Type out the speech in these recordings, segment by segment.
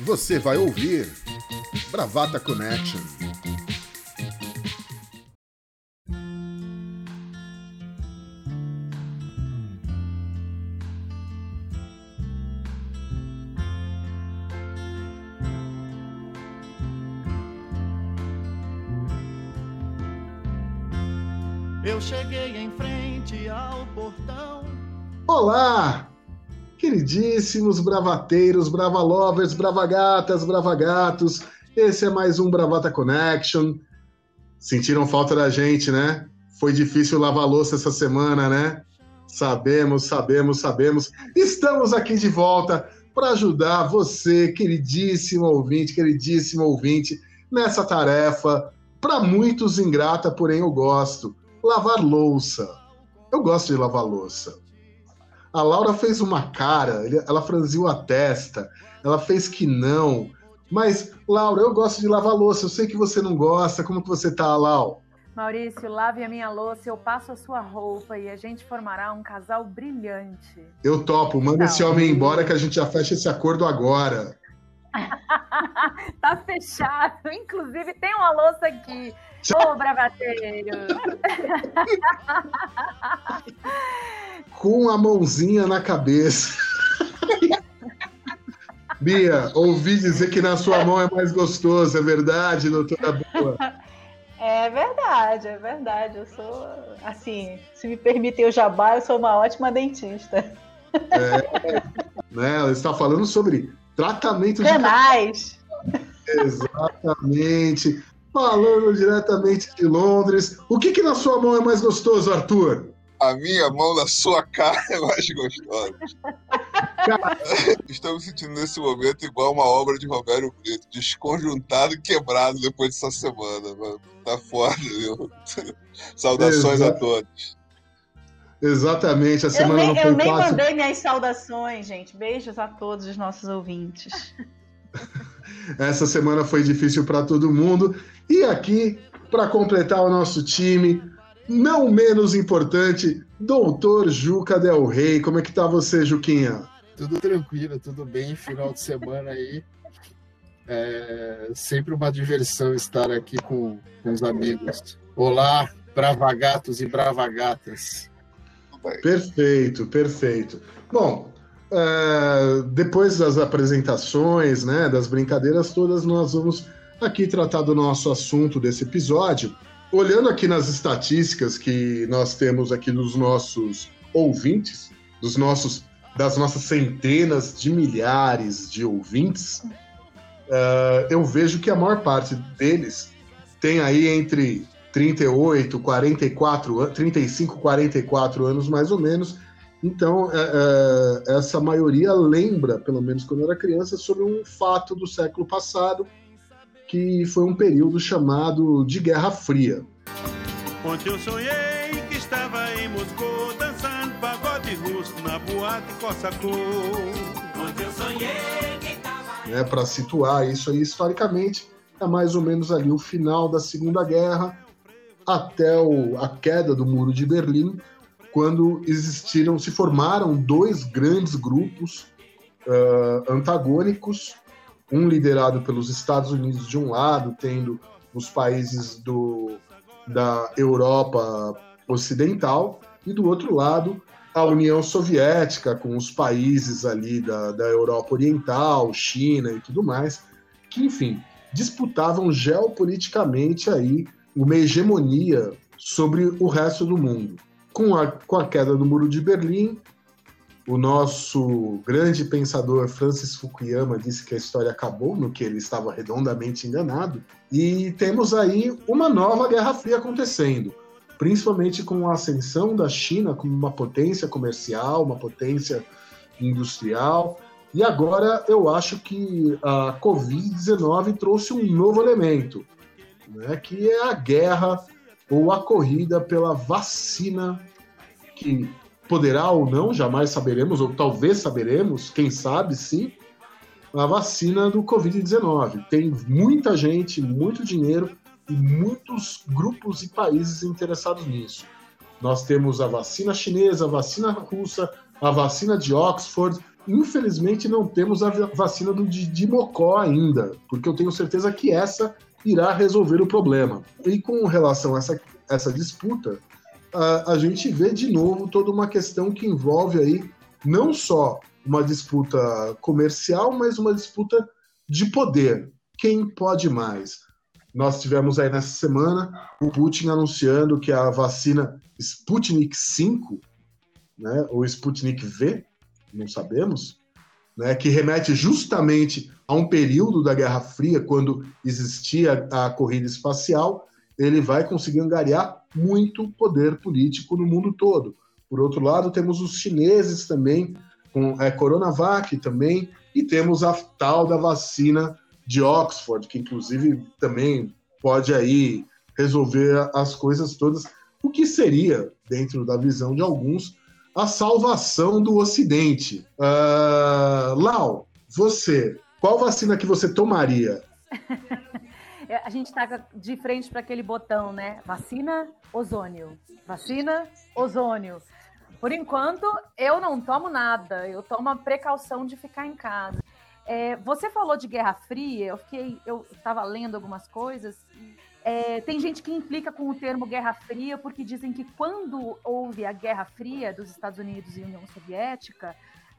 Você vai ouvir Bravata Connection. Queridíssimos bravateiros, bravalovers, bravagatas, bravagatos. Esse é mais um Bravata Connection. Sentiram falta da gente, né? Foi difícil lavar louça essa semana, né? Sabemos, sabemos, sabemos. Estamos aqui de volta para ajudar você, queridíssimo ouvinte, queridíssimo ouvinte, nessa tarefa, para muitos ingrata, porém eu gosto lavar louça. Eu gosto de lavar louça. A Laura fez uma cara, ela franziu a testa, ela fez que não. Mas, Laura, eu gosto de lavar louça. Eu sei que você não gosta. Como que você tá, Lau? Maurício, lave a minha louça, eu passo a sua roupa e a gente formará um casal brilhante. Eu topo. Manda esse homem embora que a gente já fecha esse acordo agora. tá fechado. Inclusive, tem uma louça aqui. Ô, oh, bravateiro! Com a mãozinha na cabeça. Bia, ouvi dizer que na sua mão é mais gostoso, é verdade, doutora Boa? É verdade, é verdade. Eu sou, assim, se me permitir o jabá, eu sou uma ótima dentista. É, né? Ela está falando sobre tratamento Canais. de Exatamente. Falando diretamente de Londres. O que, que na sua mão é mais gostoso, Arthur? A minha mão na sua cara é mais gostosa. Estou me sentindo nesse momento igual uma obra de Roberto Brito, desconjuntado e quebrado depois dessa semana. Mano. Tá foda, viu? Saudações Exato. a todos. Exatamente, a semana eu nem, não foi Eu nem fácil. mandei minhas saudações, gente. Beijos a todos os nossos ouvintes. Essa semana foi difícil para todo mundo. E aqui, para completar o nosso time, não menos importante, doutor Juca Del Rey. Como é que tá você, Juquinha? Tudo tranquilo, tudo bem. Final de semana aí. É sempre uma diversão estar aqui com, com os amigos. Olá, bravagatos e bravagatas. Perfeito, perfeito. Bom, é, depois das apresentações, né, das brincadeiras todas, nós vamos aqui tratar do nosso assunto desse episódio. Olhando aqui nas estatísticas que nós temos aqui dos nossos ouvintes, dos nossos, das nossas centenas de milhares de ouvintes, uh, eu vejo que a maior parte deles tem aí entre 38, 44, 35, 44 anos mais ou menos. Então, é, é, essa maioria lembra, pelo menos quando era criança, sobre um fato do século passado, que foi um período chamado de Guerra Fria. Ontem eu sonhei que estava em Moscou dançando pagode russo na boate Cossacô. Ontem eu sonhei que estava... É, Para situar isso aí historicamente, é mais ou menos ali o final da Segunda Guerra, até o, a queda do Muro de Berlim, quando existiram, se formaram dois grandes grupos uh, antagônicos, um liderado pelos Estados Unidos de um lado, tendo os países do, da Europa Ocidental, e do outro lado a União Soviética, com os países ali da, da Europa Oriental, China e tudo mais, que, enfim, disputavam geopoliticamente aí uma hegemonia sobre o resto do mundo. Com a, com a queda do Muro de Berlim, o nosso grande pensador Francis Fukuyama disse que a história acabou, no que ele estava redondamente enganado, e temos aí uma nova Guerra Fria acontecendo, principalmente com a ascensão da China como uma potência comercial, uma potência industrial. E agora eu acho que a Covid-19 trouxe um novo elemento, né, que é a guerra ou a corrida pela vacina que poderá ou não, jamais saberemos, ou talvez saberemos, quem sabe sim, a vacina do Covid-19. Tem muita gente, muito dinheiro e muitos grupos e países interessados nisso. Nós temos a vacina chinesa, a vacina russa, a vacina de Oxford, infelizmente não temos a vacina do Dimocó ainda, porque eu tenho certeza que essa irá resolver o problema. E com relação a essa, essa disputa, a, a gente vê de novo toda uma questão que envolve aí não só uma disputa comercial, mas uma disputa de poder. Quem pode mais? Nós tivemos aí nessa semana o Putin anunciando que a vacina Sputnik 5, né, ou Sputnik V, não sabemos, né, que remete justamente a um período da Guerra Fria, quando existia a corrida espacial, ele vai conseguir angariar muito poder político no mundo todo. Por outro lado, temos os chineses também, com a é, Coronavac também, e temos a tal da vacina de Oxford, que inclusive também pode aí resolver as coisas todas, o que seria, dentro da visão de alguns, a salvação do Ocidente. Uh, Lau, você, qual vacina que você tomaria? a gente está de frente para aquele botão, né? Vacina, ozônio. Vacina, ozônio. Por enquanto, eu não tomo nada. Eu tomo a precaução de ficar em casa. É, você falou de Guerra Fria. Eu fiquei, eu estava lendo algumas coisas. É, tem gente que implica com o termo Guerra Fria porque dizem que quando houve a Guerra Fria dos Estados Unidos e União Soviética,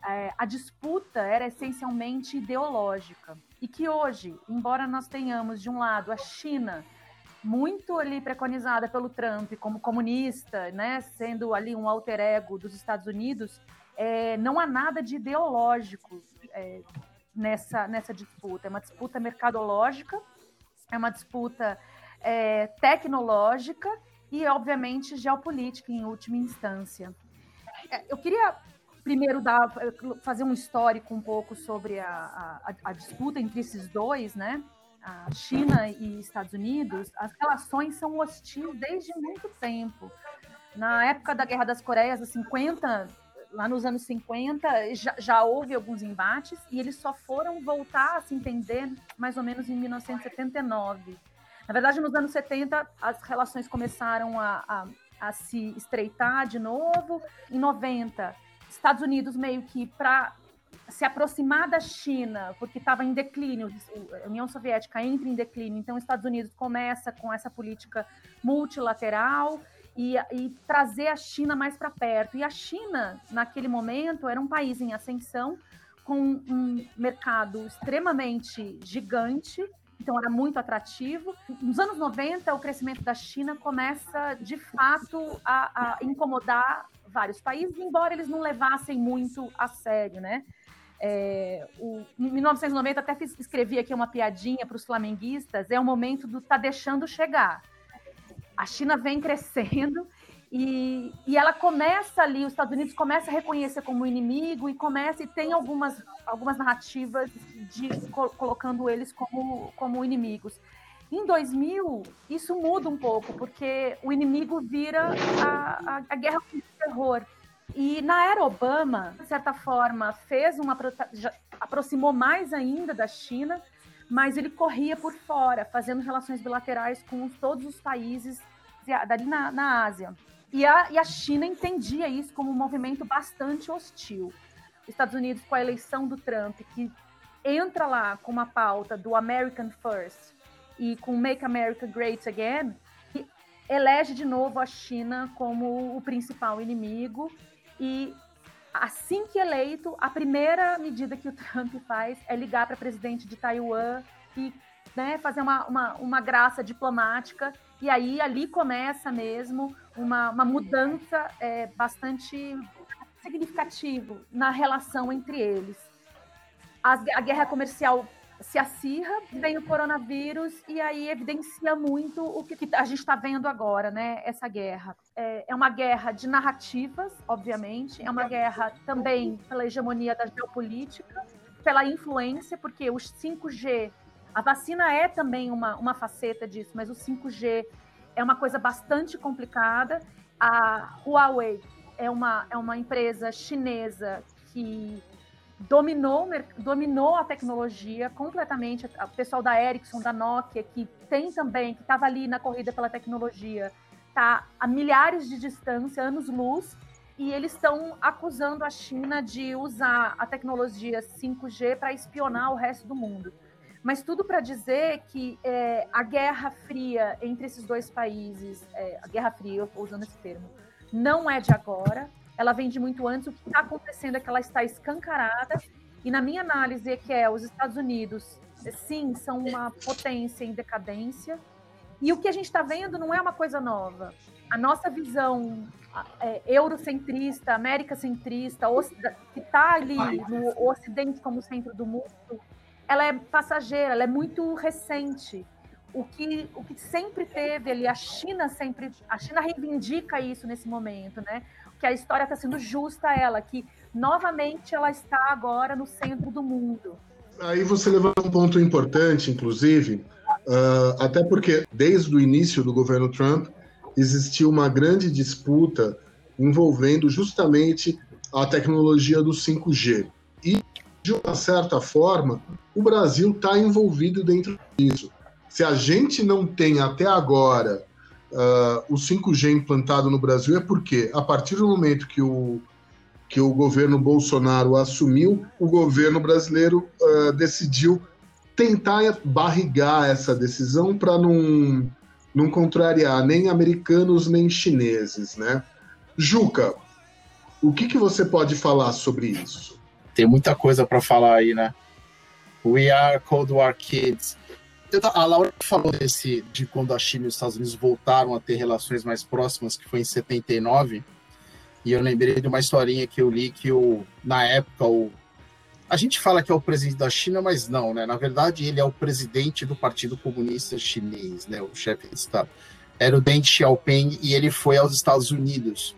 é, a disputa era essencialmente ideológica. E que hoje, embora nós tenhamos, de um lado, a China muito ali preconizada pelo Trump como comunista, né, sendo ali um alter ego dos Estados Unidos, é, não há nada de ideológico é, nessa, nessa disputa. É uma disputa mercadológica, é uma disputa é, tecnológica e, obviamente, geopolítica em última instância. É, eu queria primeiro dar, fazer um histórico um pouco sobre a, a, a disputa entre esses dois, né? a China e Estados Unidos, as relações são hostis desde muito tempo. Na época da Guerra das Coreias, dos 50, lá nos anos 50, já, já, houve alguns embates e eles só foram voltar a se entender mais ou menos em 1979. Na verdade, nos anos 70, as relações começaram a, a, a se estreitar de novo. Em 90, Estados Unidos meio que para se aproximar da China, porque estava em declínio, a União Soviética entra em declínio, então os Estados Unidos começa com essa política multilateral e, e trazer a China mais para perto. E a China, naquele momento, era um país em ascensão, com um mercado extremamente gigante, então era muito atrativo. Nos anos 90, o crescimento da China começa, de fato, a, a incomodar vários países, embora eles não levassem muito a sério, né? É, o, em 1990, até fiz, escrevi aqui uma piadinha para os flamenguistas: é o momento do tá deixando chegar. A China vem crescendo e, e ela começa ali, os Estados Unidos começa a reconhecer como inimigo e começa e tem algumas, algumas narrativas de colocando eles como, como inimigos. Em 2000, isso muda um pouco, porque o inimigo vira a, a, a guerra contra o terror. E na era Obama, de certa forma, fez uma aproximou mais ainda da China, mas ele corria por fora, fazendo relações bilaterais com todos os países dali na, na Ásia. E a, e a China entendia isso como um movimento bastante hostil. Estados Unidos, com a eleição do Trump, que entra lá com uma pauta do American First e com Make America Great Again, elege de novo a China como o principal inimigo e assim que eleito, a primeira medida que o Trump faz é ligar para a presidente de Taiwan e né, fazer uma, uma, uma, graça diplomática. E aí ali começa mesmo uma, uma mudança é, bastante significativa na relação entre eles. As, a guerra comercial se acirra, vem o coronavírus e aí evidencia muito o que, a gente está vendo agora, né? Essa guerra. É, é, uma guerra de narrativas, obviamente, é uma guerra também pela hegemonia da geopolítica, pela influência, porque os 5G, a vacina é também uma, uma faceta disso, mas o 5G é uma coisa bastante complicada. A Huawei é uma, é uma empresa chinesa que dominou, dominou a tecnologia completamente. O pessoal da Ericsson, da Nokia, que tem também, que estava ali na corrida pela tecnologia, está a milhares de distância, anos-luz, e eles estão acusando a China de usar a tecnologia 5G para espionar o resto do mundo. Mas tudo para dizer que é, a guerra fria entre esses dois países, é, a guerra fria, eu usando esse termo, não é de agora, ela vem de muito antes. O que está acontecendo é que ela está escancarada, e na minha análise é que é os Estados Unidos, sim, são uma potência em decadência, e o que a gente está vendo não é uma coisa nova. A nossa visão é, eurocentrista, americacentrista, que está ali no Ocidente como centro do mundo, ela é passageira, ela é muito recente. O que, o que sempre teve ali, a China sempre, a China reivindica isso nesse momento, né? Que a história está sendo justa a ela, que novamente ela está agora no centro do mundo. Aí você levanta um ponto importante, inclusive, uh, até porque desde o início do governo Trump existiu uma grande disputa envolvendo justamente a tecnologia do 5G. De uma certa forma, o Brasil está envolvido dentro disso. Se a gente não tem até agora uh, o 5G implantado no Brasil, é porque, a partir do momento que o, que o governo Bolsonaro assumiu, o governo brasileiro uh, decidiu tentar barrigar essa decisão para não, não contrariar nem americanos nem chineses, né? Juca, o que, que você pode falar sobre isso? Tem muita coisa para falar aí, né? We are Cold War Kids. A Laura falou desse, de quando a China e os Estados Unidos voltaram a ter relações mais próximas, que foi em 79. E eu lembrei de uma historinha que eu li que o, na época o a gente fala que é o presidente da China, mas não, né? Na verdade, ele é o presidente do Partido Comunista Chinês, né? O chefe de Estado. Era o Deng Xiaoping e ele foi aos Estados Unidos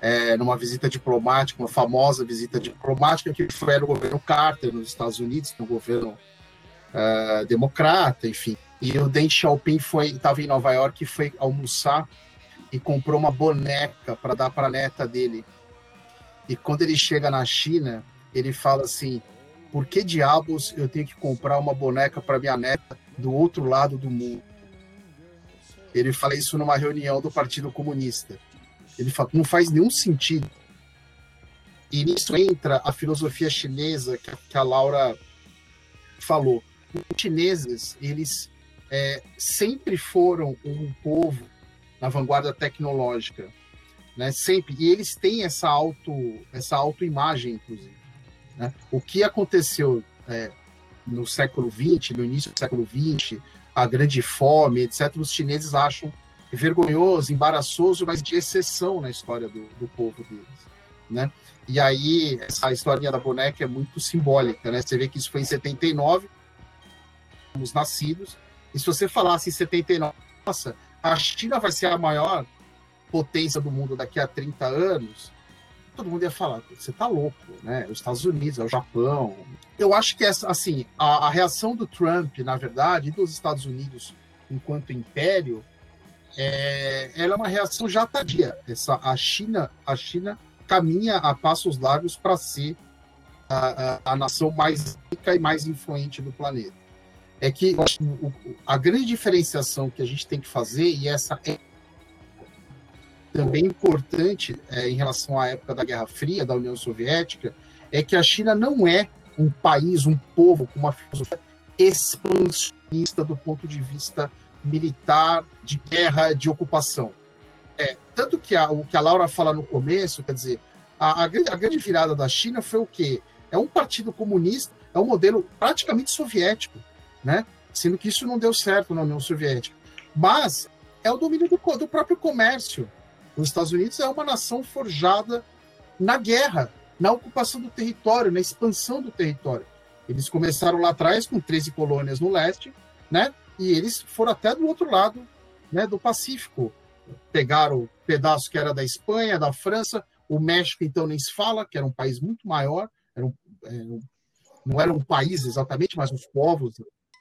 é, numa visita diplomática, uma famosa visita diplomática que foi no governo Carter nos Estados Unidos, no governo uh, democrata, enfim. E o Deng Xiaoping estava em Nova York e foi almoçar e comprou uma boneca para dar para a neta dele. E quando ele chega na China, ele fala assim: por que diabos eu tenho que comprar uma boneca para minha neta do outro lado do mundo? Ele fala isso numa reunião do Partido Comunista. Ele fala, não faz nenhum sentido. E nisso entra a filosofia chinesa que a Laura falou. Os chineses, eles é, sempre foram um povo na vanguarda tecnológica, né? Sempre. E eles têm essa auto, essa autoimagem, inclusive. Né? O que aconteceu é, no século XX, no início do século XX, a grande fome, etc., os chineses acham vergonhoso, embaraçoso, mas de exceção na história do, do povo deles, né? E aí, essa historinha da boneca é muito simbólica, né? Você vê que isso foi em 79, os nascidos, e se você falasse em 79, nossa, a China vai ser a maior potência do mundo daqui a 30 anos, todo mundo ia falar, você tá louco, né? Os Estados Unidos, é o Japão. Eu acho que, essa, assim, a, a reação do Trump, na verdade, e dos Estados Unidos enquanto império, é, ela é uma reação já tardia. Essa, a China, a China caminha a passos largos para ser a, a, a, nação mais rica e mais influente do planeta. É que o, a grande diferenciação que a gente tem que fazer, e essa é também importante é, em relação à época da Guerra Fria, da União Soviética, é que a China não é um país, um povo com uma filosofia expansionista do ponto de vista militar, de guerra, de ocupação. É, tanto que a, o que a Laura fala no começo, quer dizer, a, a, a grande virada da China foi o quê? É um partido comunista, é um modelo praticamente soviético, né? Sendo que isso não deu certo na União Soviética. Mas é o domínio do, do próprio comércio. Os Estados Unidos é uma nação forjada na guerra, na ocupação do território, na expansão do território. Eles começaram lá atrás com 13 colônias no leste, né? E eles foram até do outro lado né, do Pacífico. Pegaram o pedaço que era da Espanha, da França, o México, então, nem se fala, que era um país muito maior, era um, é, não era um país exatamente, mas os povos,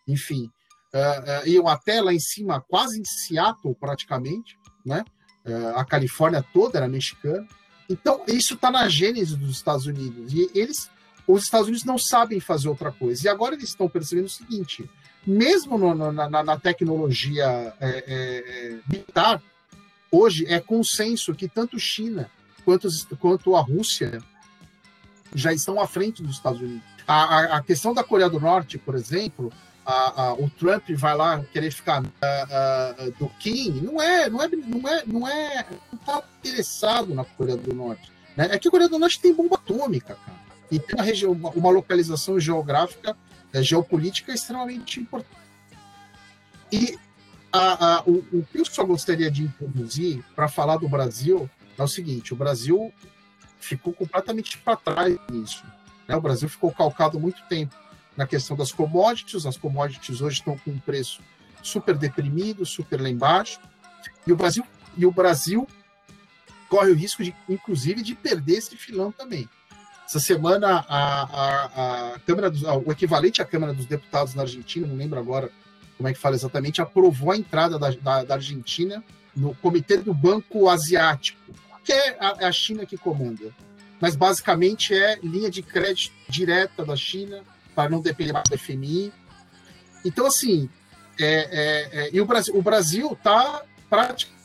enfim, uh, uh, iam até lá em cima, quase em Seattle, praticamente, né? Uh, a Califórnia toda era mexicana. Então, isso está na gênese dos Estados Unidos. E eles, os Estados Unidos não sabem fazer outra coisa. E agora eles estão percebendo o seguinte: mesmo no, no, na, na, tecnologia é, é, militar, hoje é consenso que tanto China enquanto, enquanto a Rússia já estão à frente dos Estados Unidos. A, a, a questão da Coreia do Norte, por exemplo, a, o Trump vai lá querer ficar do Kim, não é, não é, não é, não é, não está interessado na Coreia do Norte. Né? É que a Coreia do Norte tem bomba atômica, cara, e tem uma região, uma, localização geográfica, é, geopolítica extremamente importante. E a, a, o, o, que eu só gostaria de introduzir para falar do Brasil é o seguinte: o Brasil ficou completamente para trás nisso. Né? O Brasil ficou calcado muito tempo na questão das commodities. As commodities hoje estão com um preço super deprimido, super lá embaixo. E o Brasil, e o Brasil corre o risco, de, inclusive, de perder esse filão também. Essa semana, a, a, a Câmara dos, o equivalente à Câmara dos Deputados na Argentina, não lembro agora como é que fala exatamente, aprovou a entrada da, da, da Argentina no Comitê do Banco Asiático, que é a, é a China que comanda. Mas basicamente é linha de crédito direta da China para não depender mais do FMI. Então, assim, é, é, é, e o Brasil o Brasil está praticamente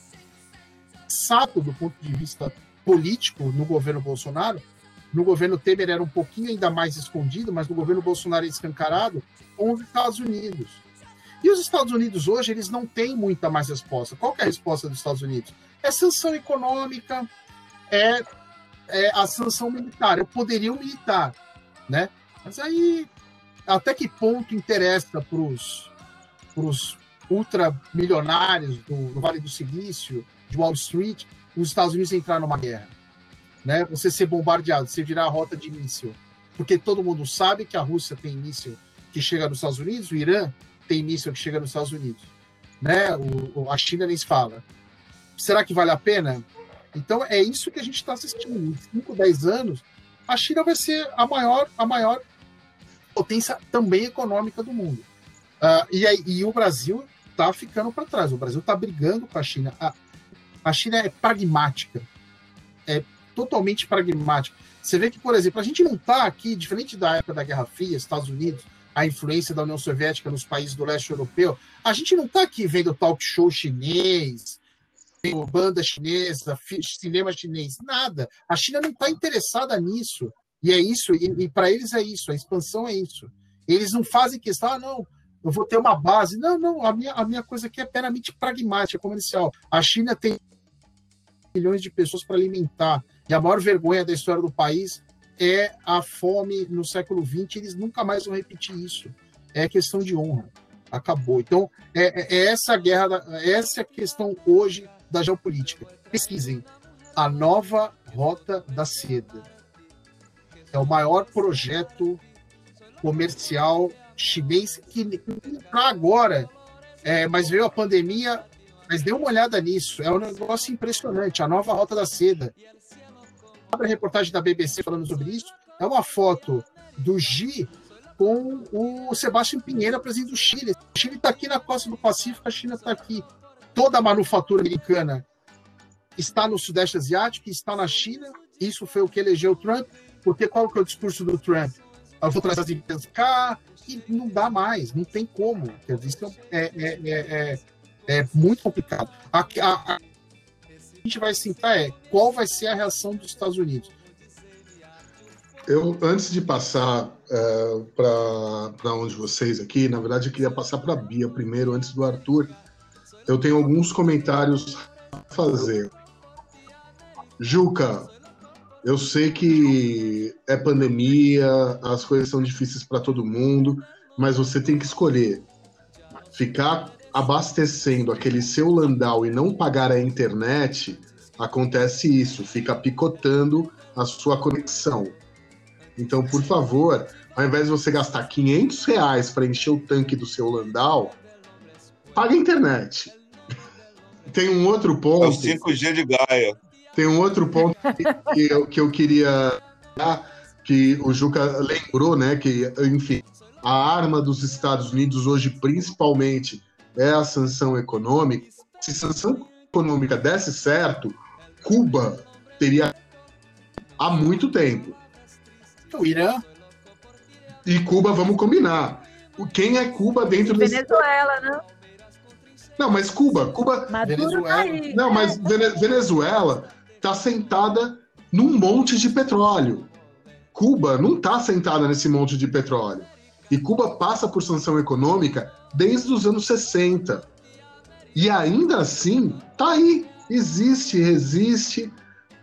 sapo do ponto de vista político no governo Bolsonaro. No governo Temer era um pouquinho ainda mais escondido, mas no governo Bolsonaro é escancarado com os Estados Unidos. E os Estados Unidos hoje, eles não têm muita mais resposta. Qual é a resposta dos Estados Unidos? É sanção econômica, é, é a sanção militar, é o poderio militar, né? Mas aí, até que ponto interessa para os ultramilionários do, do Vale do Silício, de Wall Street, os Estados Unidos entrar numa guerra? Né? Você ser bombardeado, você virar a rota de míssil. Porque todo mundo sabe que a Rússia tem míssil que chega nos Estados Unidos, o Irã tem míssil que chega nos Estados Unidos. Né? O, a China nem se fala. Será que vale a pena? Então é isso que a gente está assistindo. Em 5, 10 anos, a China vai ser a maior, a maior potência também econômica do mundo. Uh, e, aí, e o Brasil está ficando para trás. O Brasil está brigando com a China. A, a China é pragmática. É totalmente pragmática. Você vê que, por exemplo, a gente não está aqui, diferente da época da Guerra Fria, Estados Unidos, a influência da União Soviética nos países do leste europeu. A gente não está aqui vendo talk show chinês, banda chinesa, cinema chinês, nada. A China não está interessada nisso. E é isso, e, e para eles é isso, a expansão é isso. Eles não fazem questão, ah, não, eu vou ter uma base. Não, não, a minha, a minha coisa aqui é meramente pragmática, comercial. A China tem milhões de pessoas para alimentar. E a maior vergonha da história do país é a fome no século XX, eles nunca mais vão repetir isso. É questão de honra. Acabou. Então, é, é, é essa guerra, da, essa é a questão hoje da geopolítica. Pesquisem. A nova Rota da Seda. É o maior projeto comercial chinês que para agora, é, mas veio a pandemia, mas dê uma olhada nisso. É um negócio impressionante. A nova Rota da Seda abre a reportagem da BBC falando sobre isso, é uma foto do Xi com o Sebastião Pinheiro, presidente do Chile. O Chile está aqui na costa do Pacífico, a China está aqui. Toda a manufatura americana está no Sudeste Asiático, está na China. Isso foi o que elegeu o Trump, porque qual que é o discurso do Trump? Eu vou trazer as empresas cá e não dá mais, não tem como. Dizer, é, é, é, é, é muito complicado. A, a, a gente vai sentar é qual vai ser a reação dos Estados Unidos. Eu, antes de passar é, para um de vocês aqui, na verdade eu queria passar para a Bia primeiro, antes do Arthur. Eu tenho alguns comentários a fazer. Juca, eu sei que é pandemia, as coisas são difíceis para todo mundo, mas você tem que escolher ficar abastecendo aquele seu Landau e não pagar a internet, acontece isso, fica picotando a sua conexão. Então, por favor, ao invés de você gastar 500 reais para encher o tanque do seu Landau, pague a internet. Tem um outro ponto. É o 5G de Gaia. Tem um outro ponto que eu, que eu queria. Que o Juca lembrou, né? Que, enfim, a arma dos Estados Unidos hoje, principalmente, é a sanção econômica. Se sanção econômica desse certo, Cuba teria há muito tempo. O Irã. E Cuba, vamos combinar. Quem é Cuba dentro desse. Venezuela, né? Não, mas Cuba, Cuba. Maduro Venezuela. Tá não, mas Venezuela está sentada num monte de petróleo. Cuba não está sentada nesse monte de petróleo. E Cuba passa por sanção econômica desde os anos 60. E ainda assim, tá aí, existe, resiste,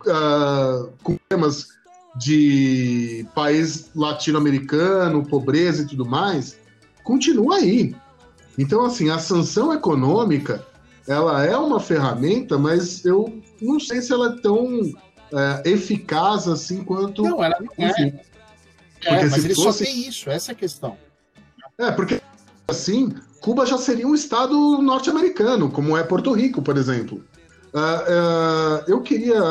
uh, com temas de país latino-americano, pobreza e tudo mais, continua aí. Então, assim, a sanção econômica, ela é uma ferramenta, mas eu não sei se ela é tão é, eficaz assim quanto. Não, ela não é. É, mas ele fosse... só tem isso, essa é a questão. É, porque assim, Cuba já seria um estado norte-americano, como é Porto Rico, por exemplo. Uh, uh, eu queria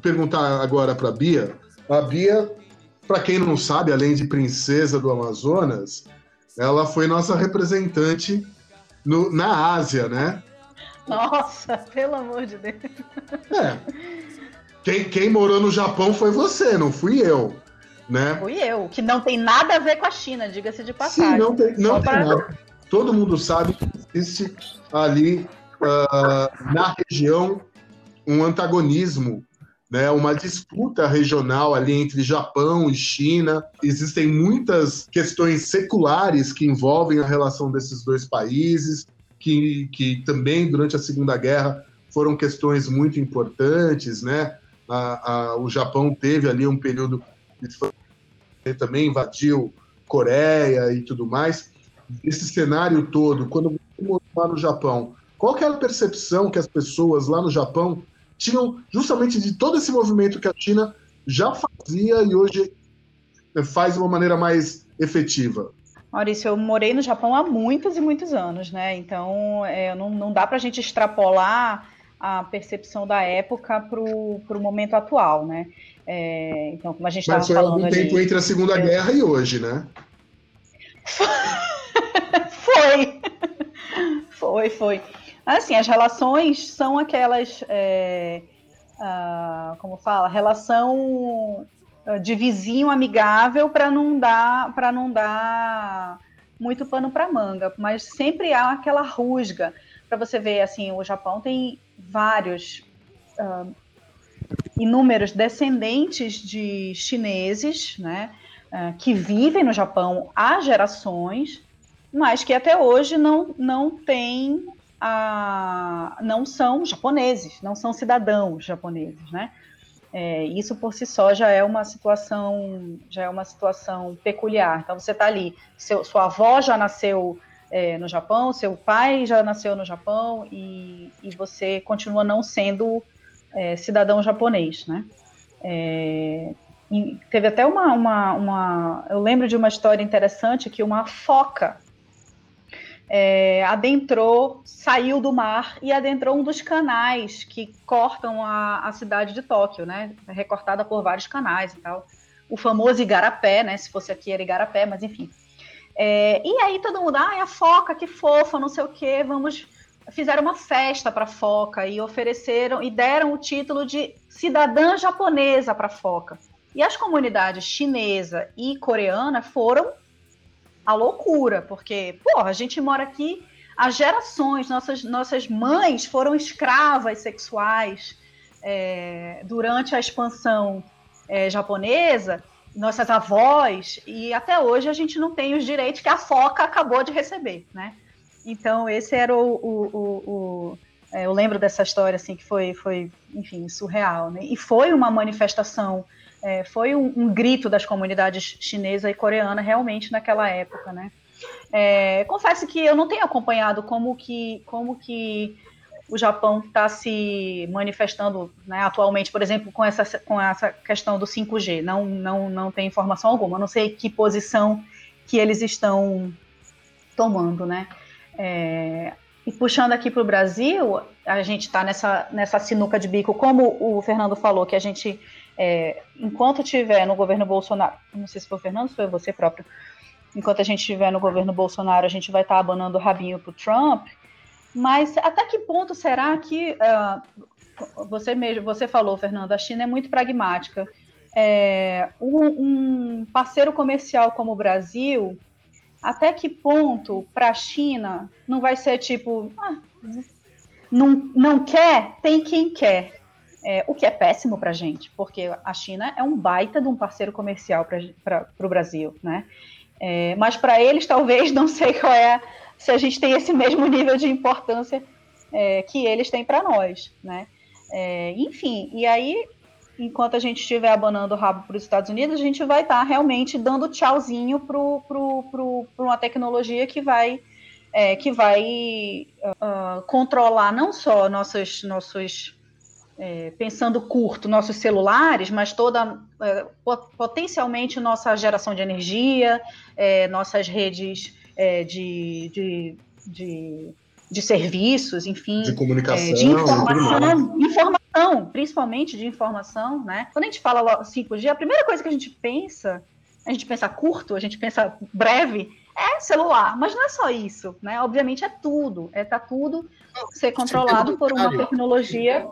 perguntar agora para a Bia. A Bia, para quem não sabe, além de princesa do Amazonas, ela foi nossa representante no, na Ásia, né? Nossa, pelo amor de Deus. É. Quem, quem morou no Japão foi você, não fui eu. Né? Fui eu, que não tem nada a ver com a China, diga-se de passagem. Sim, não tem, não tem nada. Todo mundo sabe que existe ali uh, na região um antagonismo, né, uma disputa regional ali entre Japão e China. Existem muitas questões seculares que envolvem a relação desses dois países, que, que também durante a Segunda Guerra foram questões muito importantes, né? A, a, o Japão teve ali um período também invadiu Coreia e tudo mais. Esse cenário todo, quando você morou lá no Japão, qual que era a percepção que as pessoas lá no Japão tinham justamente de todo esse movimento que a China já fazia e hoje faz de uma maneira mais efetiva? Maurício, eu morei no Japão há muitos e muitos anos, né? Então, é, não, não dá para a gente extrapolar a percepção da época para o momento atual, né? É, então, como a gente estava falando algum ali, tempo entre a Segunda eu... Guerra e hoje, né? foi, foi, foi. Assim, as relações são aquelas, é, como fala, relação ah, de vizinho amigável para não dar, para não dar muito pano para manga, mas sempre há aquela rusga para você ver assim, o Japão tem vários uh, inúmeros descendentes de chineses, né, uh, que vivem no Japão há gerações, mas que até hoje não não têm a, não são japoneses, não são cidadãos japoneses, né? É, isso por si só já é uma situação já é uma situação peculiar. Então você está ali, seu, sua avó já nasceu é, no Japão, seu pai já nasceu no Japão e, e você continua não sendo é, cidadão japonês, né? É, teve até uma, uma, uma, eu lembro de uma história interessante que uma foca é, adentrou, saiu do mar e adentrou um dos canais que cortam a, a cidade de Tóquio, né? É recortada por vários canais e tal. O famoso Igarapé, né? Se fosse aqui era Igarapé, mas enfim. É, e aí todo mundo, ah, a foca, que fofa, não sei o quê, vamos. Fizeram uma festa para a foca e ofereceram e deram o título de cidadã japonesa para a foca. E as comunidades chinesa e coreana foram a loucura, porque, porra, a gente mora aqui há gerações, nossas, nossas mães foram escravas sexuais é, durante a expansão é, japonesa, nossas avós, e até hoje a gente não tem os direitos que a foca acabou de receber, né? Então, esse era o. o, o, o é, eu lembro dessa história, assim, que foi, foi enfim, surreal, né? E foi uma manifestação é, foi um, um, grito das comunidades chinesa e coreana realmente naquela época, né? É, confesso que eu não tenho acompanhado como que, como que o Japão está se manifestando né, atualmente, por exemplo, com essa, com essa questão do 5G. Não, não, não tem informação alguma. Não sei que posição que eles estão tomando, né? É, e puxando aqui para o Brasil, a gente está nessa, nessa sinuca de bico, como o Fernando falou, que a gente é, enquanto tiver no governo Bolsonaro, não sei se foi o Fernando, se foi você próprio, enquanto a gente estiver no governo Bolsonaro, a gente vai estar tá abanando o rabinho para o Trump, mas até que ponto será que uh, você mesmo, você falou, Fernando, a China é muito pragmática. É, um, um, parceiro comercial como o Brasil, até que ponto para a China não vai ser tipo, ah, não, não quer, tem quem quer. É, o que é péssimo para a gente, porque a China é um baita de um parceiro comercial para o Brasil, né? É, mas para eles, talvez, não sei qual é, se a gente tem esse mesmo nível de importância é, que eles têm para nós, né? É, enfim, e aí, enquanto a gente estiver abanando o rabo para os Estados Unidos, a gente vai estar tá realmente dando tchauzinho para uma tecnologia que vai é, que vai uh, controlar não só nossos, nossos é, pensando curto, nossos celulares, mas toda é, potencialmente nossa geração de energia, é, nossas redes é, de, de, de, de, serviços, enfim, de comunicação, é, de informação, informação, principalmente de informação, né? Quando a gente fala 5G, a primeira coisa que a gente pensa, a gente pensa curto, a gente pensa breve, é celular, mas não é só isso, né? Obviamente é tudo, é tá tudo ser controlado por uma tecnologia.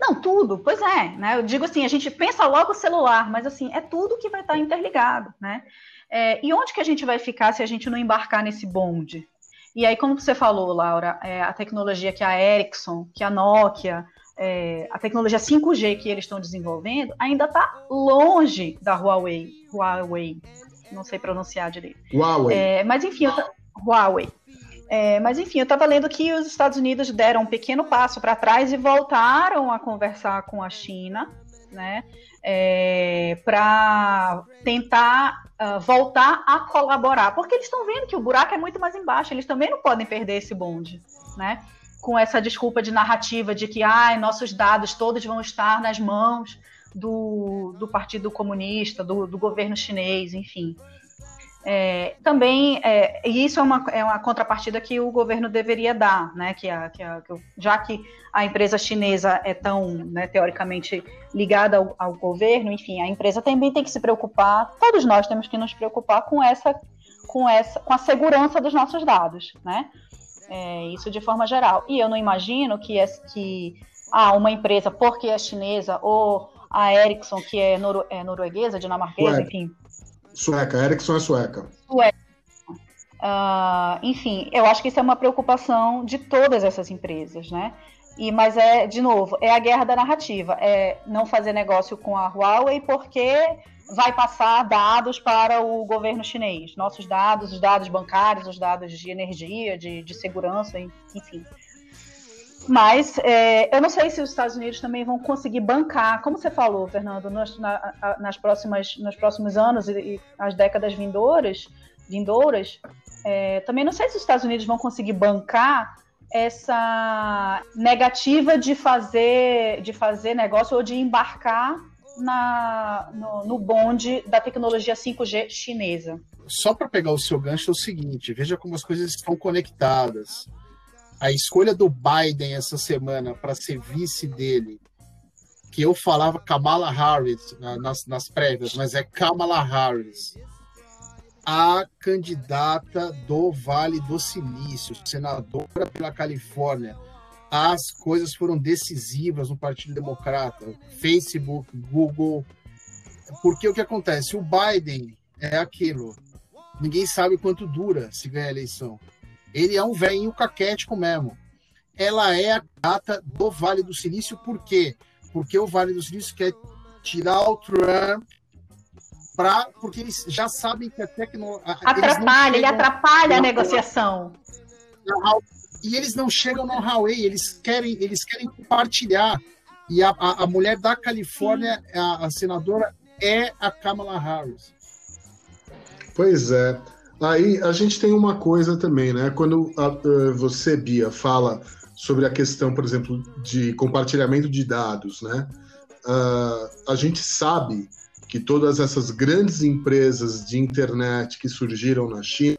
Não, tudo, pois é, né? Eu digo assim, a gente pensa logo celular, mas assim, é tudo que vai estar interligado, né? É, e onde que a gente vai ficar se a gente não embarcar nesse bonde? E aí, como você falou, Laura, é, a tecnologia que a Ericsson, que a Nokia, é, a tecnologia 5G que eles estão desenvolvendo ainda está longe da Huawei, Huawei, não sei pronunciar direito. Huawei. É, mas enfim, eu, Huawei. É, mas enfim, eu estava lendo que os Estados Unidos deram um pequeno passo para trás e voltaram a conversar com a China, né, é, para tentar uh, voltar a colaborar, porque eles estão vendo que o buraco é muito mais embaixo, eles também não podem perder esse bonde, né? Com essa desculpa de narrativa de que ah, nossos dados todos vão estar nas mãos do, do Partido Comunista, do, do governo chinês, enfim. É, também, é, e isso é uma, é uma contrapartida que o governo deveria dar, né, que, a, que, a, que já que a empresa chinesa é tão, né, teoricamente, ligada ao, ao, governo, enfim, a empresa também tem que se preocupar, todos nós temos que nos preocupar com essa, com essa, com a segurança dos nossos dados, né, é, isso de forma geral. E eu não imagino que, é, que ah, uma empresa, porque é chinesa, ou a Ericsson, que é, noro, é norueguesa, dinamarquesa, enfim. Sueca, Ericsson é sueca. Sueca. Uh, enfim, eu acho que isso é uma preocupação de todas essas empresas, né? E, mas é, de novo, é a guerra da narrativa. É não fazer negócio com a Huawei porque vai passar dados para o governo chinês. Nossos dados, os dados bancários, os dados de energia, de, de segurança, enfim. Mas é, eu não sei se os Estados Unidos também vão conseguir bancar, como você falou, Fernando, nas, na, nas próximas, nos próximos anos e, e as décadas vindouras, vindouras é, também não sei se os Estados Unidos vão conseguir bancar essa negativa de fazer, de fazer negócio ou de embarcar na, no, no bonde da tecnologia 5G chinesa. Só para pegar o seu gancho é o seguinte: veja como as coisas estão conectadas a escolha do Biden essa semana para ser vice dele, que eu falava Kamala Harris nas, nas prévias, mas é Kamala Harris, a candidata do Vale do Silício, senadora pela Califórnia. As coisas foram decisivas no Partido Democrata, Facebook, Google. Porque o que acontece? O Biden é aquilo. Ninguém sabe quanto dura se ganhar a eleição. Ele é um velhinho caquético mesmo. Ela é a data do Vale do Silício, por quê? Porque o Vale do Silício quer tirar o Trump pra, porque eles já sabem que a tecnologia. Atrapalha, ele atrapalha a negociação. E eles não chegam no Huawei, eles querem, eles querem compartilhar. E a, a, a mulher da Califórnia, a, a senadora, é a Kamala Harris. Pois é. Aí a gente tem uma coisa também, né? Quando a, uh, você, Bia, fala sobre a questão, por exemplo, de compartilhamento de dados, né? Uh, a gente sabe que todas essas grandes empresas de internet que surgiram na China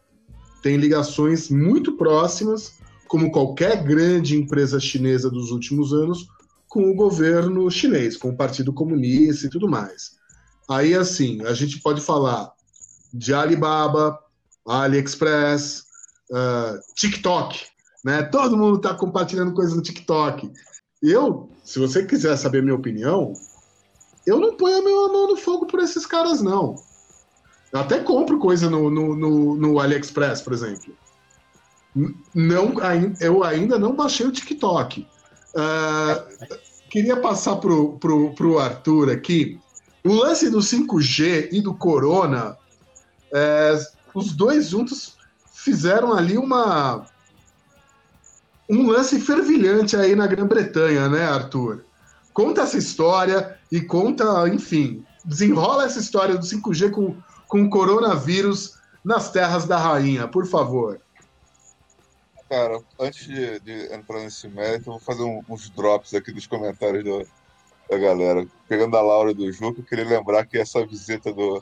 têm ligações muito próximas, como qualquer grande empresa chinesa dos últimos anos, com o governo chinês, com o Partido Comunista e tudo mais. Aí, assim, a gente pode falar de Alibaba, AliExpress, uh, TikTok, né? Todo mundo está compartilhando coisas no TikTok. Eu, se você quiser saber minha opinião, eu não ponho a minha mão no fogo por esses caras, não. Eu até compro coisa no, no, no, no AliExpress, por exemplo. Não, eu ainda não baixei o TikTok. Uh, queria passar pro, pro, pro Arthur aqui. O lance do 5G e do Corona, é, os dois juntos fizeram ali uma um lance fervilhante aí na Grã-Bretanha, né, Arthur? Conta essa história e conta, enfim, desenrola essa história do 5G com, com o coronavírus nas terras da rainha, por favor. Cara, antes de, de entrar nesse mérito, eu vou fazer um, uns drops aqui dos comentários do, da galera. Pegando a Laura do Juca, eu queria lembrar que essa visita do,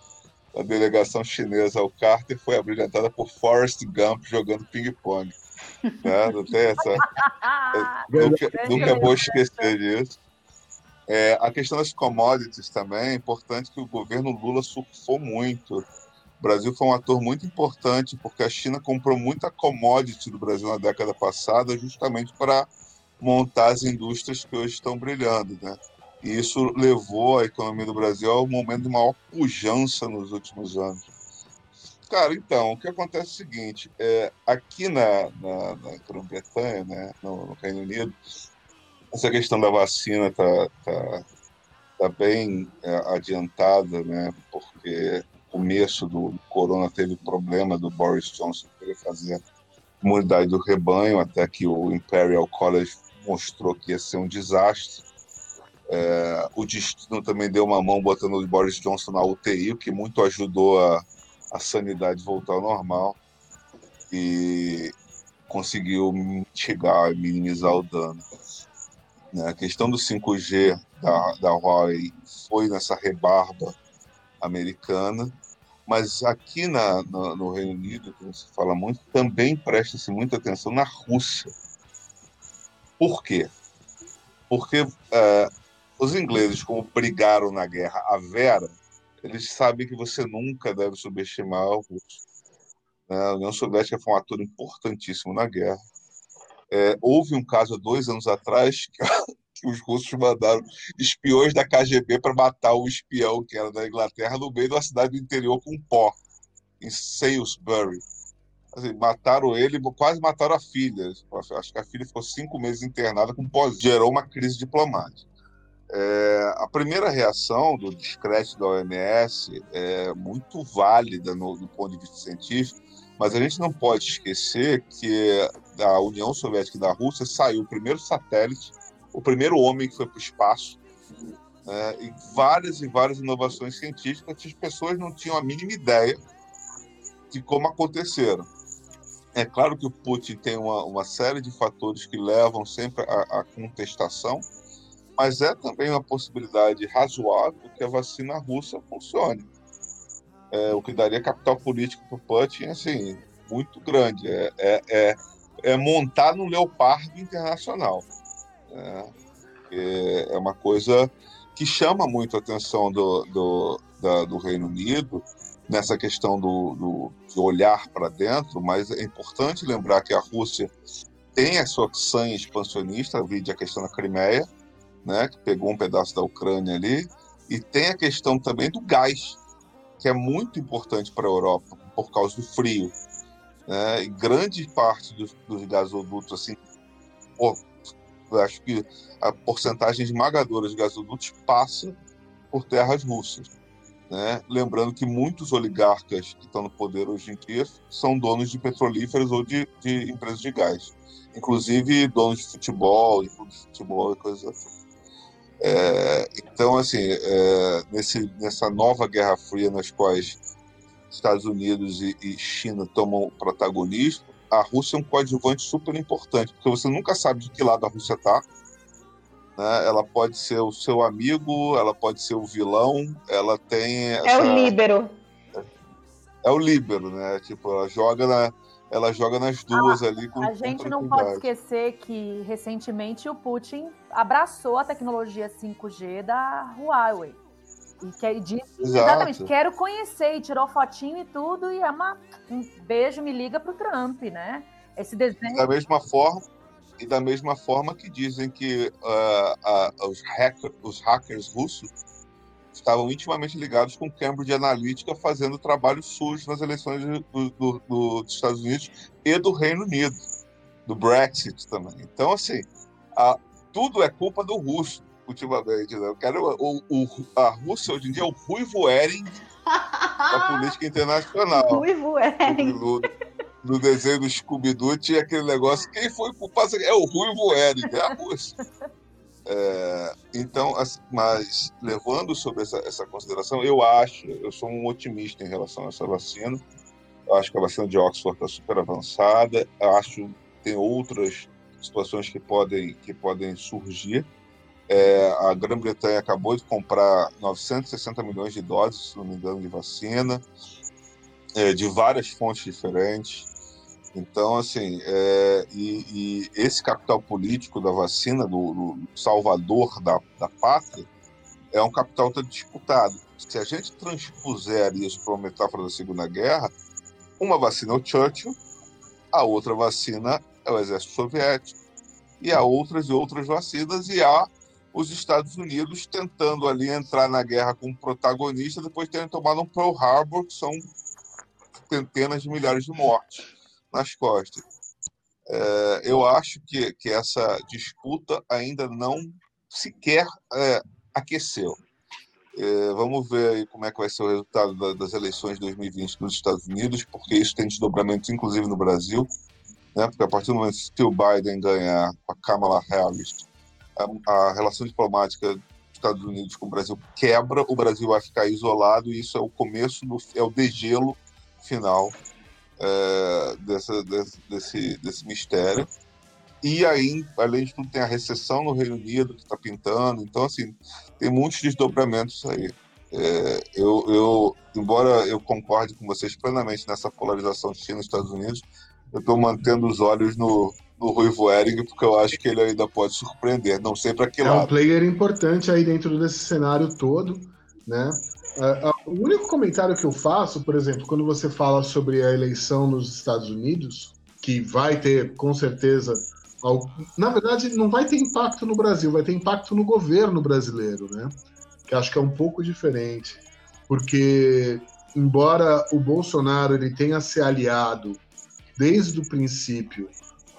da delegação chinesa ao Carter foi abrilhantada por Forrest Gump jogando ping-pong. Né? Não tem essa. nunca, nunca é bom esquecer disso. É, a questão das commodities também é importante que o governo Lula surfou muito. O Brasil foi um ator muito importante porque a China comprou muita commodity do Brasil na década passada justamente para montar as indústrias que hoje estão brilhando, né? E isso levou a economia do Brasil ao momento de maior pujança nos últimos anos. Cara, então, o que acontece é o seguinte: é, aqui na, na, na Grã-Bretanha, né, no, no, Reino Unido, essa questão da vacina está tá, tá bem é, adiantada, né, porque no começo do corona teve problema do Boris Johnson querer fazer imunidade do rebanho, até que o Imperial College mostrou que ia ser um desastre. É, o destino também deu uma mão botando o Boris Johnson na UTI, o que muito ajudou a a sanidade voltar ao normal e conseguiu mitigar, minimizar o dano. Né, a questão do 5G da, da Huawei foi nessa rebarba americana, mas aqui na, na, no Reino Unido, que se fala muito, também presta-se muita atenção na Rússia. Por quê? Porque uh, os ingleses, como brigaram na guerra a Vera, eles sabem que você nunca deve subestimar o russo. Né? A União Soviética foi um ator importantíssimo na guerra. É, houve um caso há dois anos atrás que, que os russos mandaram espiões da KGB para matar o espião que era da Inglaterra no meio da cidade do interior com pó, em Salisbury. Assim, mataram ele, quase mataram a filha. Acho que a filha ficou cinco meses internada com pó. Gerou uma crise diplomática. É, a primeira reação do descrédito da OMS é muito válida no, do ponto de vista científico, mas a gente não pode esquecer que da União Soviética e da Rússia saiu o primeiro satélite, o primeiro homem que foi para o espaço, é, e várias e várias inovações científicas que as pessoas não tinham a mínima ideia de como aconteceram. É claro que o Putin tem uma, uma série de fatores que levam sempre à contestação, mas é também uma possibilidade razoável que a vacina russa funcione. É, o que daria capital político para o Putin, assim, muito grande. É, é, é, é, montar no leopardo internacional. É, é, uma coisa que chama muito a atenção do, do, da, do Reino Unido nessa questão do, do de olhar para dentro, mas é importante lembrar que a Rússia tem a sua sanha expansionista, vide a questão da Crimeia, né, que pegou um pedaço da Ucrânia ali, e tem a questão também do gás, que é muito importante para a Europa por causa do frio. Né, e grande parte dos, dos gasodutos, assim, por, acho que a porcentagem esmagadora de gasodutos passa por terras russas. Né? Lembrando que muitos oligarcas que estão no poder hoje em dia são donos de petrolíferos ou de, de empresas de gás. Inclusive donos de futebol, de futebol e coisas assim. É, então, assim, é, nesse, nessa nova Guerra Fria, nas quais Estados Unidos e, e China tomam protagonismo, a Rússia é um coadjuvante super importante, porque você nunca sabe de que lado a Rússia está. Né? Ela pode ser o seu amigo, ela pode ser o vilão, ela tem. Essa... É o líbero. É, é o líbero, né? Tipo, ela joga na ela joga nas duas ah, ali. Com, a gente não pode esquecer que recentemente o Putin abraçou a tecnologia 5G da Huawei. E que disse Exato. exatamente, quero conhecer, e tirou fotinho e tudo, e é uma, um beijo, me liga pro Trump, né? Esse desenho. Da mesma forma, e da mesma forma que dizem que uh, uh, os, hacker, os hackers russos estavam intimamente ligados com Cambridge Analytica, fazendo trabalho sujo nas eleições do, do, do, dos Estados Unidos e do Reino Unido, do Brexit também. Então, assim, a, tudo é culpa do russo. ultimamente, né? Eu quero o, o, a Rússia hoje em dia é o Ruivo Ering da política internacional. Ruivo Ering. No, no desenho do Scooby-Doo tinha aquele negócio, quem foi culpado? É o Ruivo Ering, é a Rússia. É, então, mas levando sobre essa, essa consideração, eu acho, eu sou um otimista em relação a essa vacina. Eu acho que a vacina de Oxford está super avançada. Eu acho que tem outras situações que podem, que podem surgir. É, a Grã-Bretanha acabou de comprar 960 milhões de doses, se não me engano, de vacina, é, de várias fontes diferentes. Então, assim, é, e, e, esse capital político da vacina, do, do salvador da, da pátria, é um capital que está disputado. Se a gente transpuser isso para uma metáfora da Segunda Guerra, uma vacina é o Churchill, a outra vacina é o Exército Soviético, e há outras e outras vacinas, e há os Estados Unidos tentando ali entrar na guerra como protagonista, depois de terem tomado um Pearl Harbor, que são centenas de milhares de mortes nas costas. É, eu acho que, que essa disputa ainda não sequer é, aqueceu. É, vamos ver aí como é que vai ser o resultado da, das eleições de 2020 nos Estados Unidos, porque isso tem desdobramentos, inclusive no Brasil, né? porque a partir do momento que o Biden ganhar a Kamala Harris, a, a relação diplomática dos Estados Unidos com o Brasil quebra, o Brasil vai ficar isolado e isso é o começo, do, é o degelo final é, dessa, desse, desse, desse mistério. E aí, além de tudo, tem a recessão no Reino Unido que está pintando. Então, assim, tem muitos desdobramentos aí. É, eu, eu, embora eu concorde com vocês plenamente nessa polarização China Estados Unidos, eu estou mantendo os olhos no, no Ruivo Ering, porque eu acho que ele ainda pode surpreender. Não sei para que é lado. É um player importante aí dentro desse cenário todo, né? O único comentário que eu faço, por exemplo, quando você fala sobre a eleição nos Estados Unidos, que vai ter, com certeza, na verdade, não vai ter impacto no Brasil, vai ter impacto no governo brasileiro, né? Que acho que é um pouco diferente, porque embora o Bolsonaro ele tenha se aliado desde o princípio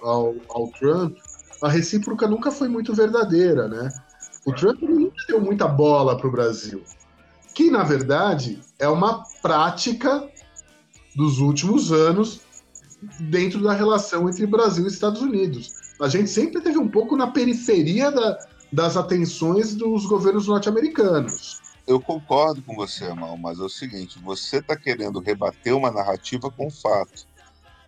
ao, ao Trump, a recíproca nunca foi muito verdadeira, né? O Trump nunca deu muita bola para o Brasil que na verdade é uma prática dos últimos anos dentro da relação entre Brasil e Estados Unidos. A gente sempre teve um pouco na periferia da, das atenções dos governos norte-americanos. Eu concordo com você, Amal, mas é o seguinte: você está querendo rebater uma narrativa com fato.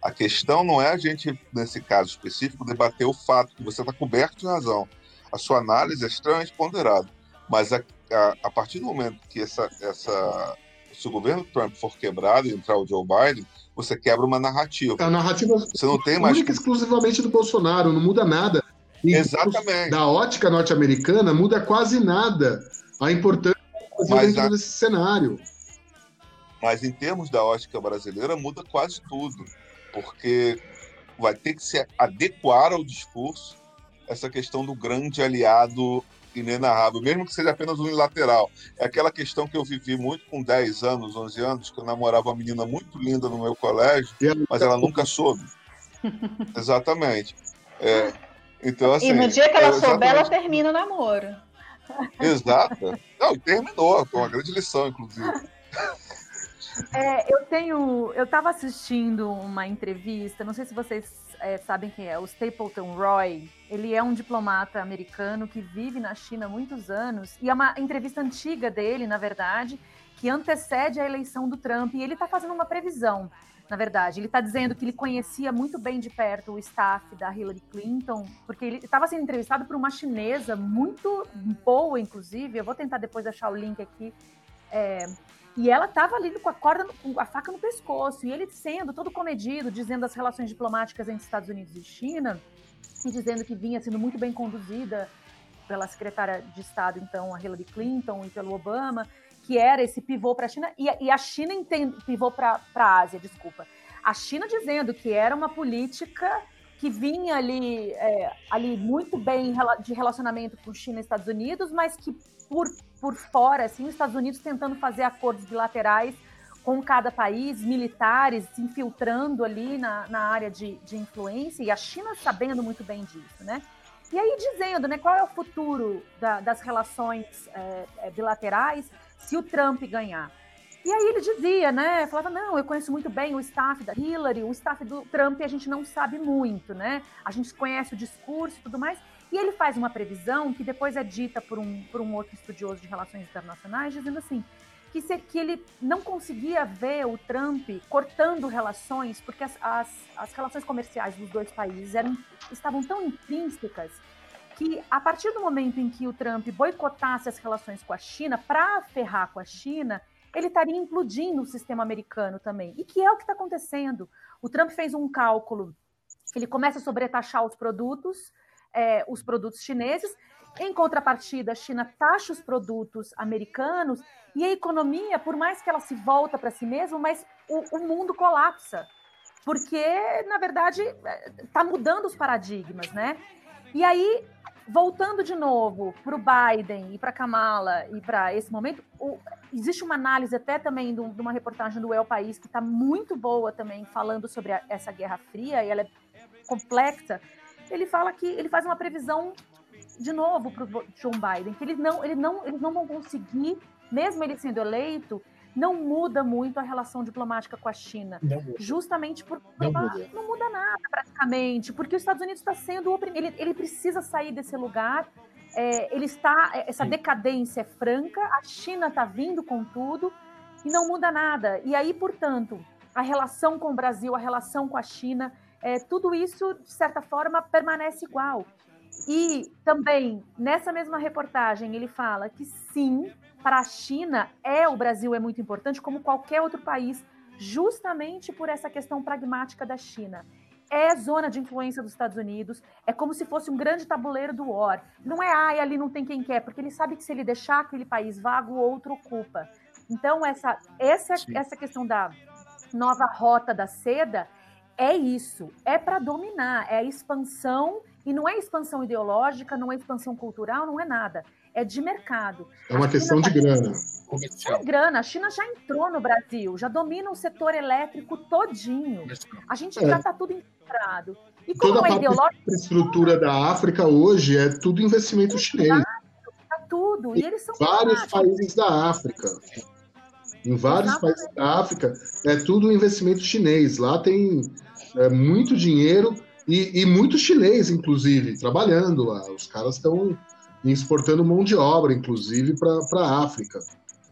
A questão não é a gente, nesse caso específico, debater o fato, que você está coberto de razão. A sua análise é extremamente ponderada. Mas a, a, a partir do momento que essa, essa, se o governo Trump for quebrado e entrar o Joe Biden, você quebra uma narrativa. A narrativa você não tem mais única exclusivamente do Bolsonaro, não muda nada. E Exatamente. Da ótica norte-americana, muda quase nada a importância dentro a... desse cenário. Mas em termos da ótica brasileira, muda quase tudo. Porque vai ter que se adequar ao discurso essa questão do grande aliado inenarrável, mesmo que seja apenas unilateral. É aquela questão que eu vivi muito com 10 anos, 11 anos, que eu namorava uma menina muito linda no meu colégio, mas ela nunca soube. Exatamente. É, então, assim, e no dia que ela é, souber, ela termina o namoro. Exato. Não, terminou, foi uma grande lição, inclusive. É, eu tenho. Eu estava assistindo uma entrevista, não sei se vocês é, sabem quem é, o Stapleton Roy. Ele é um diplomata americano que vive na China há muitos anos, e é uma entrevista antiga dele, na verdade, que antecede a eleição do Trump, e ele está fazendo uma previsão. Na verdade, ele está dizendo que ele conhecia muito bem de perto o staff da Hillary Clinton, porque ele estava sendo entrevistado por uma chinesa muito boa, inclusive. Eu vou tentar depois achar o link aqui. É, e ela estava ali com a corda, com a faca no pescoço, e ele sendo todo comedido, dizendo as relações diplomáticas entre Estados Unidos e China, e dizendo que vinha sendo muito bem conduzida pela secretária de Estado, então, a Hillary Clinton, e pelo Obama, que era esse pivô para a China, e, e, a China entende, pivô para a Ásia, desculpa. A China dizendo que era uma política que vinha ali, é, ali muito bem de relacionamento com China e Estados Unidos, mas que por, por fora, assim, os Estados Unidos tentando fazer acordos bilaterais com cada país, militares se infiltrando ali na, na área de, de influência, e a China sabendo muito bem disso, né? E aí dizendo, né, qual é o futuro da, das relações é, bilaterais se o Trump ganhar. E aí ele dizia, né? Falava, não, eu conheço muito bem o staff da Hillary, o staff do Trump a gente não sabe muito, né? A gente conhece o discurso e tudo mais. E ele faz uma previsão que depois é dita por um, por um outro estudioso de relações internacionais, dizendo assim, que, se, que ele não conseguia ver o Trump cortando relações, porque as, as, as relações comerciais dos dois países eram, estavam tão intrínsecas que a partir do momento em que o Trump boicotasse as relações com a China para ferrar com a China, ele estaria implodindo o sistema americano também. E que é o que está acontecendo. O Trump fez um cálculo, ele começa a sobretaxar os produtos, é, os produtos chineses, em contrapartida, a China taxa os produtos americanos e a economia, por mais que ela se volta para si mesma, mas o, o mundo colapsa. Porque, na verdade, está mudando os paradigmas, né? E aí voltando de novo para o Biden e para Kamala e para esse momento, o, existe uma análise até também de, uma reportagem do El País que está muito boa também falando sobre a, essa Guerra Fria e ela é complexa. Ele fala que ele faz uma previsão de novo para o Joe Biden que ele não, ele não, eles não vão conseguir, mesmo ele sendo eleito, não muda muito a relação diplomática com a China. Justamente porque não muda. não muda. nada praticamente, porque os Estados Unidos está sendo oprimido. Ele, ele precisa sair desse lugar. É, ele está. É, essa Sim. decadência é franca, a China está vindo com tudo e não muda nada. E aí, portanto, a relação com o Brasil, a relação com a China, é, tudo isso, de certa forma, permanece igual. E também, nessa mesma reportagem, ele fala que sim, para a China é o Brasil é muito importante, como qualquer outro país, justamente por essa questão pragmática da China. É zona de influência dos Estados Unidos, é como se fosse um grande tabuleiro do War. Não é, ai, ali não tem quem quer, porque ele sabe que se ele deixar aquele país vago, o outro ocupa. Então, essa, essa, essa questão da nova rota da seda é isso, é para dominar, é a expansão, e não é expansão ideológica, não é expansão cultural, não é nada é de mercado. É uma questão de tá grana. É grana. A China já entrou no Brasil, já domina o setor elétrico todinho. A gente é. já está tudo integrado. E como Toda é ideológico... a infraestrutura da África hoje é tudo investimento chinês. Tá tudo. E eles são vários países da África. Em vários Exatamente. países da África é tudo investimento chinês. Lá tem é, muito dinheiro e, e muito chinês, inclusive, trabalhando lá. Os caras estão exportando mão de obra, inclusive, para a África.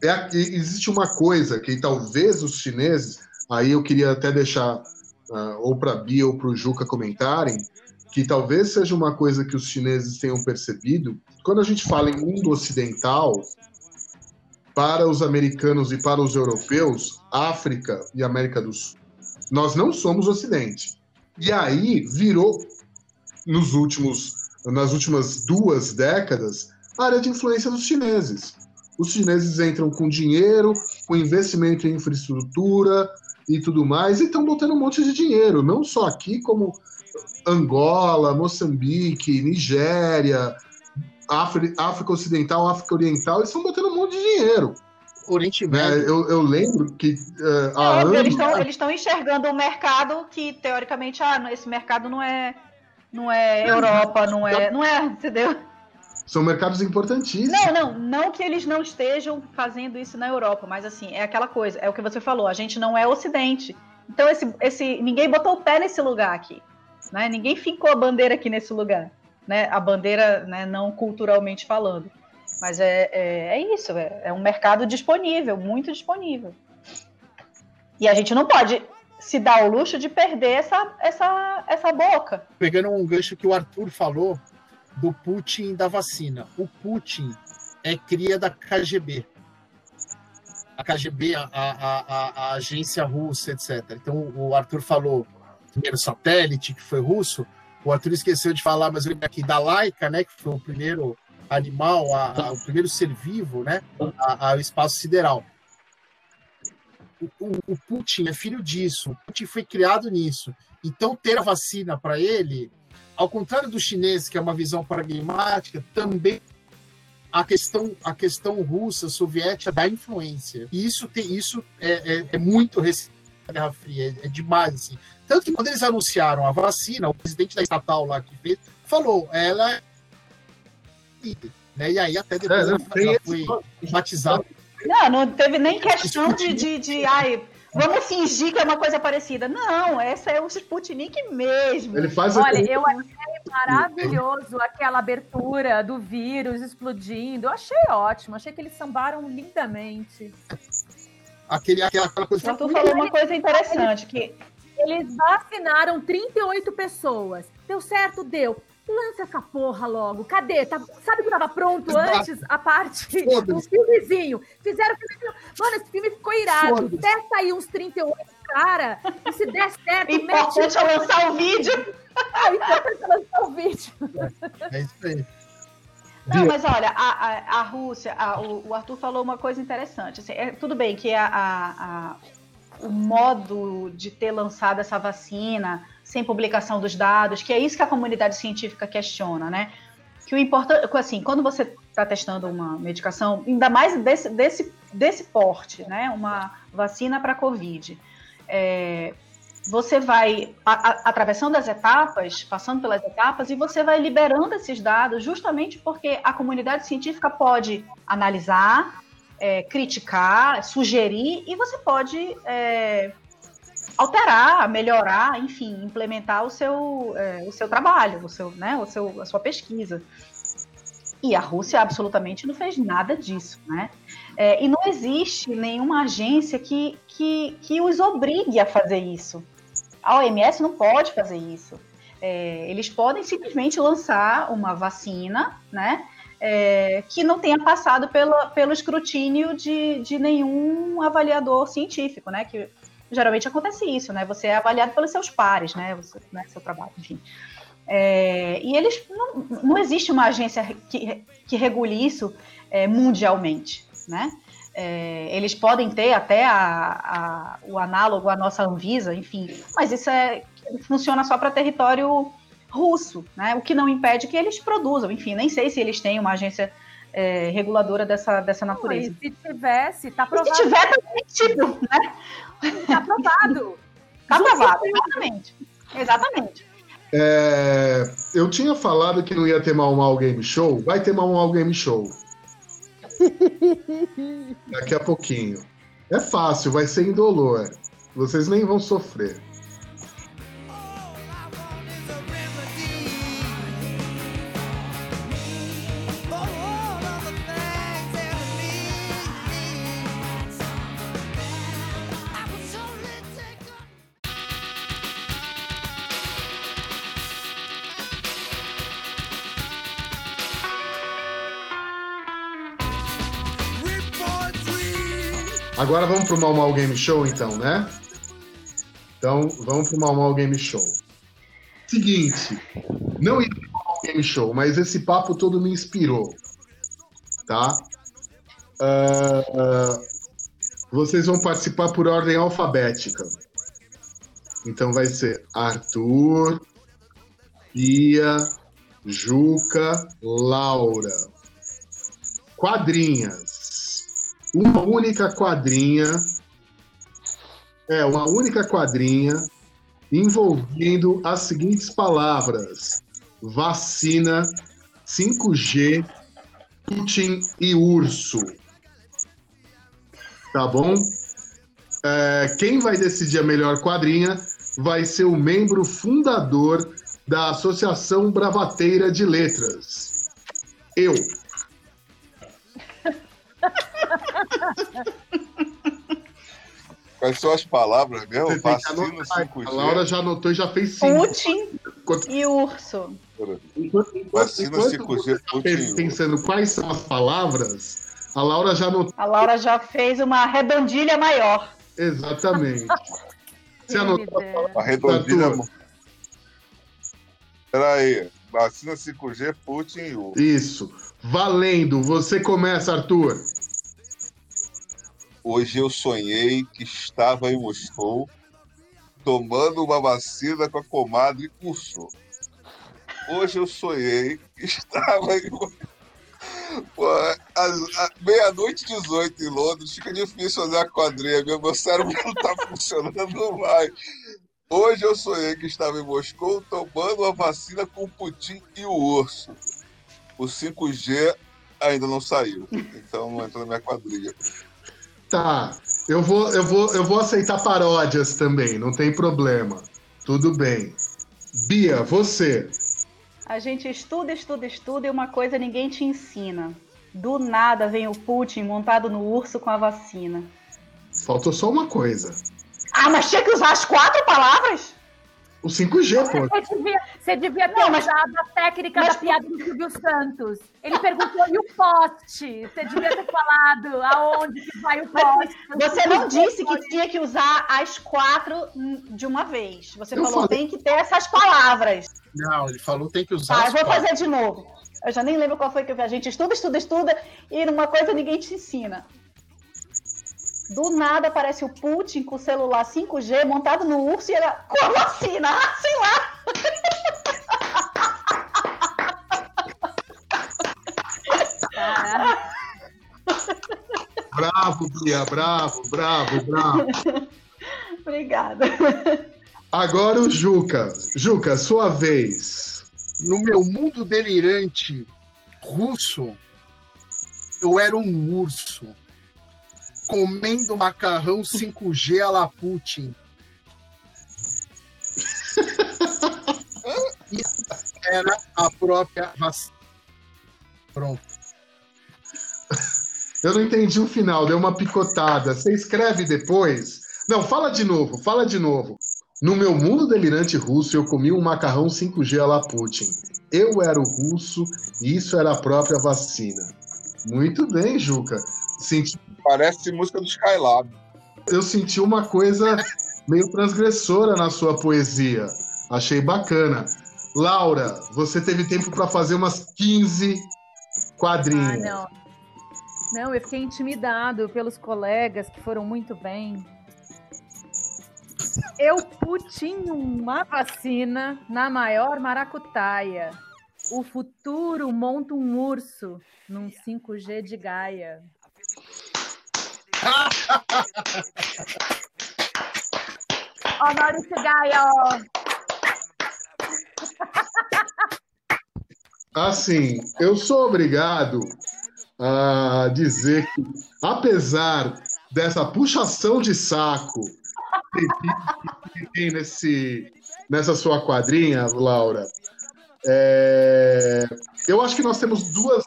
É, existe uma coisa que talvez os chineses, aí eu queria até deixar uh, ou para a Bia ou para o Juca comentarem, que talvez seja uma coisa que os chineses tenham percebido. Quando a gente fala em mundo ocidental, para os americanos e para os europeus, África e América do Sul, nós não somos Ocidente. E aí virou, nos últimos nas últimas duas décadas, a área de influência dos chineses. Os chineses entram com dinheiro, com investimento em infraestrutura e tudo mais, e estão botando um monte de dinheiro, não só aqui, como Angola, Moçambique, Nigéria, África Ocidental, África Oriental, eles estão botando um monte de dinheiro. Oriente Médio. É, eu, eu, lembro que. Uh, é, anos... Eles estão enxergando um mercado que, teoricamente, ah, esse mercado não é não é Europa, não é, não é, entendeu? São mercados importantíssimos. Não, não, não que eles não estejam fazendo isso na Europa, mas assim, é aquela coisa, é o que você falou, a gente não é ocidente. Então esse, esse ninguém botou o pé nesse lugar aqui, né? Ninguém ficou a bandeira aqui nesse lugar, né? A bandeira, né, não culturalmente falando. Mas é, é, é isso, é, é um mercado disponível, muito disponível. E a gente não pode se dá o luxo de perder essa, essa, essa boca. Pegando um gancho que o Arthur falou do Putin da vacina. O Putin é cria da KGB. A KGB, a, a, a, a agência russa, etc. Então o Arthur falou primeiro satélite, que foi russo. O Arthur esqueceu de falar, mas eu lembro aqui da Laika, né, que foi o primeiro animal, a, a, o primeiro ser vivo, né, ao espaço sideral o, o, Putin é filho disso, o Putin foi criado nisso. Então, ter a vacina para ele, ao contrário do chinês, que é uma visão pragmática, também a questão, a questão russa, soviética da influência. E isso, tem, isso é, é, é muito recente Guerra Fria, é, é, demais. Assim. Tanto que quando eles anunciaram a vacina, o presidente da estatal lá que fez, falou, ela Né? E aí até depois É, ela, foi batizada. Não, não teve nem questão de, de, de, ai, vamos fingir que é uma coisa parecida. Não, essa é o Sputnik mesmo. Ele faz Olha, eu achei maravilhoso aquela abertura do vírus explodindo. Eu achei ótimo. Achei que eles sambaram lindamente. Aquele, aquela, aquela coisa. O Arthur falou uma coisa interessante, que Eles vacinaram 38 pessoas. Deu certo? Deu. Lança essa porra logo. Cadê? Tá- sabe que tava pronto Exato. antes a parte, um filmezinho. Fizeram filme. Mano, esse filme ficou irado. Testa aí uns 38, cara. E se der certo, importante é lançar o vídeo. aí pra lançar o vídeo. É isso aí. Não, mas olha, a, a, a Rússia, a- o, o Arthur falou uma coisa interessante. assim, é, tudo bem que a, a- o modo de ter lançado essa vacina sem publicação dos dados, que é isso que a comunidade científica questiona, né? Que o importante, assim, quando você está testando uma medicação, ainda mais desse, desse, desse porte, né? Uma vacina para Covid. é, você vai a- a- atravessando as etapas, passando pelas etapas, e você vai liberando esses dados justamente porque a comunidade científica pode analisar, é, criticar, sugerir, e você pode é, alterar, melhorar, enfim, implementar o seu, é, o seu trabalho, o seu, né, o seu, a sua pesquisa. E a Rússia absolutamente não fez nada disso, né? É, e não existe nenhuma agência que, que, que os obrigue a fazer isso. A OMS não pode fazer isso. É, eles podem simplesmente lançar uma vacina, né? é, que não tenha passado pela, pelo escrutínio de, de nenhum avaliador científico, né? Que geralmente acontece isso, né? Você é avaliado pelos seus pares, né? Você, né? Seu trabalho, enfim. É, e eles não, não existe uma agência que, que regule isso é, mundialmente, né? É, eles podem ter até a, a- o análogo à nossa Anvisa, enfim, mas isso é, funciona só para território russo, né? O que não impede que eles produzam, enfim, nem sei se eles têm uma agência é, reguladora dessa, dessa natureza. E se tivesse, tá E aprovado. se tiver, também, tipo, né? Tá aprovado. Tá aprovado, exatamente. Exatamente. É, eu tinha falado que não ia ter Mal Mal Game Show. Vai ter Mal Mal Game Show. Daqui a pouquinho. É fácil, vai ser indolor. Vocês nem vão sofrer. Agora vamos pro Mal Mal Game Show, então, né? Então, vamos pro Mal Mal Game Show. Seguinte, não ia ter Mal Mal Game Show, mas esse papo todo me inspirou, tá? Ah, ah, vocês vão participar por ordem alfabética. Então vai ser Arthur, Bia, Juca, Laura. Quadrinhas. Uma única quadrinha. É, uma única quadrinha envolvendo as seguintes palavras: vacina, 5G, Putin e urso. Tá bom? É, quem vai decidir a melhor quadrinha vai ser o membro fundador da Associação Bravateira de Letras. Eu. Quais são as palavras mesmo? Vacina anotar. 5G. A Laura já anotou e já fez cinco. Putin Enquanto- e urso. enquanto- enquanto- Vacina enquanto 5G, você tá Putin. pensando quais são as palavras, a Laura já anotou. A Laura já fez uma redondilha maior. Exatamente. Você anotou a redondilha. Arthur. Peraí. Vacina 5G, Putin e o. Isso. Valendo. Você começa, Arthur. Hoje eu sonhei que estava em Moscou tomando uma vacina com a comadre Urso. Hoje eu sonhei que estava em. Meia-noite e 18 em Londres, fica difícil fazer a quadrinha, meu, cérebro não tá funcionando mais. Hoje eu sonhei que estava em Moscou tomando uma vacina com o Putin e o urso. o 5G ainda não saiu. Então não entra na minha quadrilha. Tá. Eu vou, eu vou, eu vou aceitar paródias também, não tem problema. Tudo bem. Bia, você. A gente estuda, estuda, estuda e uma coisa ninguém te ensina. Do nada vem o Putin montado no urso com a vacina. Faltou só uma coisa. Ah, mas tinha que usar as quatro palavras? O 5G, pô. Você devia, você devia ter Não, mas- usado a técnica mas- da piada do Silvio Santos. Ele perguntou, e o poste? Você devia ter falado aonde que vai o poste. Você não disse que tinha que usar as quatro de uma vez. Você Eu falou falei. tem que ter essas palavras. Não, ele falou tem que usar Tá, eu vou quatro. fazer de novo. Eu já nem lembro qual foi que eu vi. A gente estuda, estuda, estuda e numa coisa ninguém te ensina. Do nada aparece o Putin com o celular 5G montado no urso e era com a vacina. Ah, sei lá. Bravo, Bia, bravo, bravo, bravo. Obrigada. Agora o Juca. Juca, sua vez. No meu mundo delirante russo, eu era um urso comendo macarrão 5G a la Putin. E era a própria vacina. Pronto. Eu não entendi o final, deu uma picotada. Você escreve depois? Não, fala de novo, fala de novo. No meu mundo delirante russo, eu comi um macarrão 5G a la Putin. Eu era o russo e isso era a própria vacina. Muito bem, Juca. Senti, Parece música do Skylab. eu senti uma coisa meio transgressora na sua poesia. Achei bacana. Laura, você teve tempo para fazer umas 15 ah, quadrinhos. não. Não, eu fiquei intimidado pelos colegas que foram muito bem. Eu putinho uma vacina na maior maracutaia. O futuro monta um urso num 5G de Gaia. Ó, Maurício Gaia, ó. Assim, eu sou obrigado a dizer que, apesar dessa puxação de saco que tem nesse, nessa sua quadrinha, Laura, é, eu acho que nós temos duas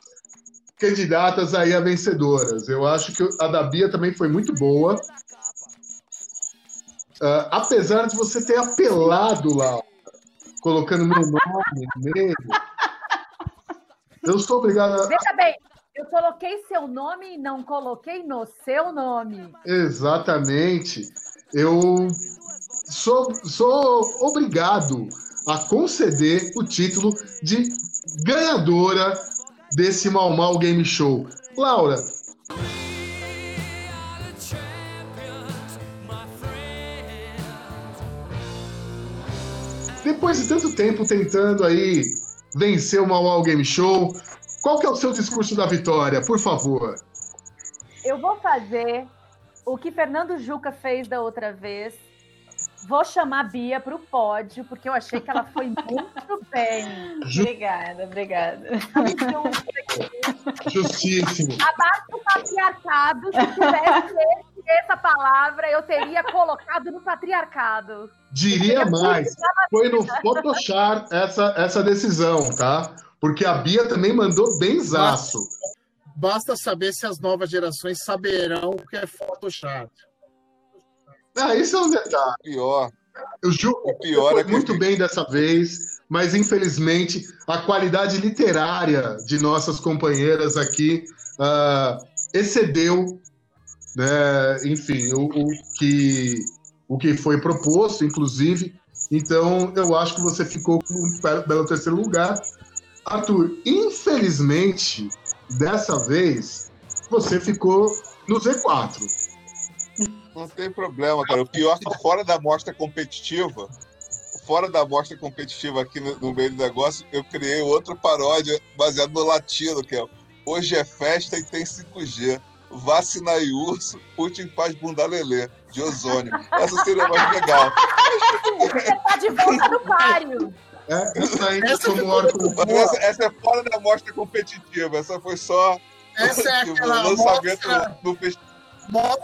candidatas aí a vencedoras. Eu acho que a da Bia também foi muito boa. Ah, apesar de você ter apelado, Laura, colocando meu nome. Eu sou obrigado a... Veja bem, eu coloquei seu nome e não coloquei no seu nome. Exatamente. Eu sou, sou obrigado a conceder o título de ganhadora desse Mal Mal Game Show. Laura. Depois de tanto tempo tentando aí vencer o Mal Game Show, qual que é o seu discurso da vitória, por favor? Eu vou fazer o que Fernando Juca fez da outra vez. Vou chamar a Bia para o pódio, porque eu achei que ela foi muito bem. Obrigada, obrigada. Justíssimo. Abaixo do patriarcado, se tivesse esse- essa palavra, eu teria colocado no patriarcado. Diria mais, foi no Photoshop essa, essa decisão, tá? Porque a Bia também mandou benzaço. Basta saber se as novas gerações saberão o que é Photoshop. Ah, isso é um detalhe. Pior. O Ju O pior foi é que muito bem dessa vez, mas infelizmente a qualidade literária de nossas companheiras aqui ah, excedeu, né, enfim, o, o que, o que foi proposto, inclusive. Então, eu acho que você ficou com um belo terceiro lugar. Arthur, infelizmente, dessa vez, você ficou no Z4. Não tem problema, cara. O pior é que fora da amostra competitiva, fora da amostra competitiva aqui no, no meio do negócio, eu criei outra paródia baseada no latino, que é Hoje é festa e tem 5G. Vacina e urso, Putin faz bunda lelê, de ozônio. Essa seria mais legal. Você tá de volta no páreo. É, isso aí, como órgão. Essa, essa é fora da mostra competitiva, essa foi só Essa é aquela lançamento mostra, do festival.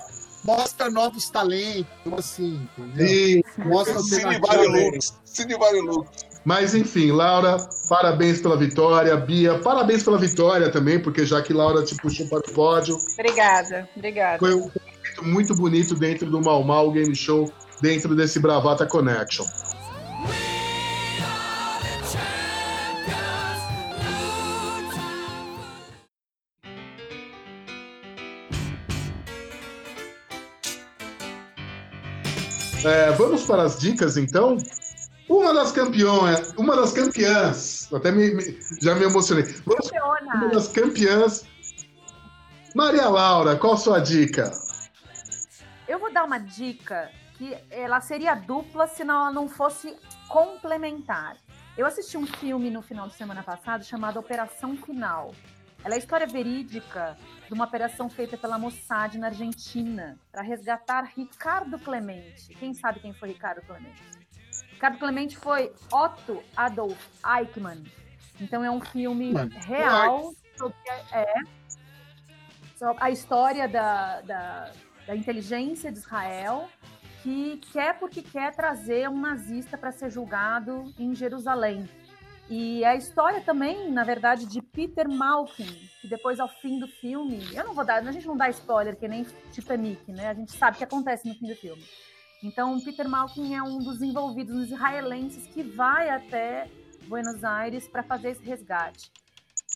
Mo- mostra novos talentos, assim, entendeu? E- Mostra Cine. Varilux. Cine Varilux. Mas enfim, Laura, parabéns pela vitória. Bia, parabéns pela vitória também, porque já que Laura te puxou para o pódio, Obrigada, obrigada. foi um momento muito bonito dentro do Mal Mal Game Show, dentro desse Bravata Connection. É, vamos para as dicas então. Uma das campeões, uma das campeãs, até me- me- já me emocionei. Vamos uma das campeãs. Maria Laura, qual sua dica? Eu vou dar uma dica que ela seria dupla se não- ela não fosse complementar. Eu assisti um filme no final de semana passado chamado Operação Final. Ela é a história verídica de uma operação feita pela Mossad na Argentina para resgatar Ricardo Clemente. Quem sabe quem foi Ricardo Clemente? Ricardo Clemente foi Otto Adolf Eichmann. Então é um filme Mano, real sobre é, sobre a história da, da, da inteligência de Israel que quer porque quer trazer um nazista para ser julgado em Jerusalém. E a história também, na verdade, de Peter Malkin, que depois ao fim do filme, eu não vou dar, a gente não dá spoiler que nem Titanic, né? A gente sabe o que acontece no fim do filme. Então, Peter Malkin é um dos envolvidos, dos israelenses que vai até Buenos Aires para fazer esse resgate.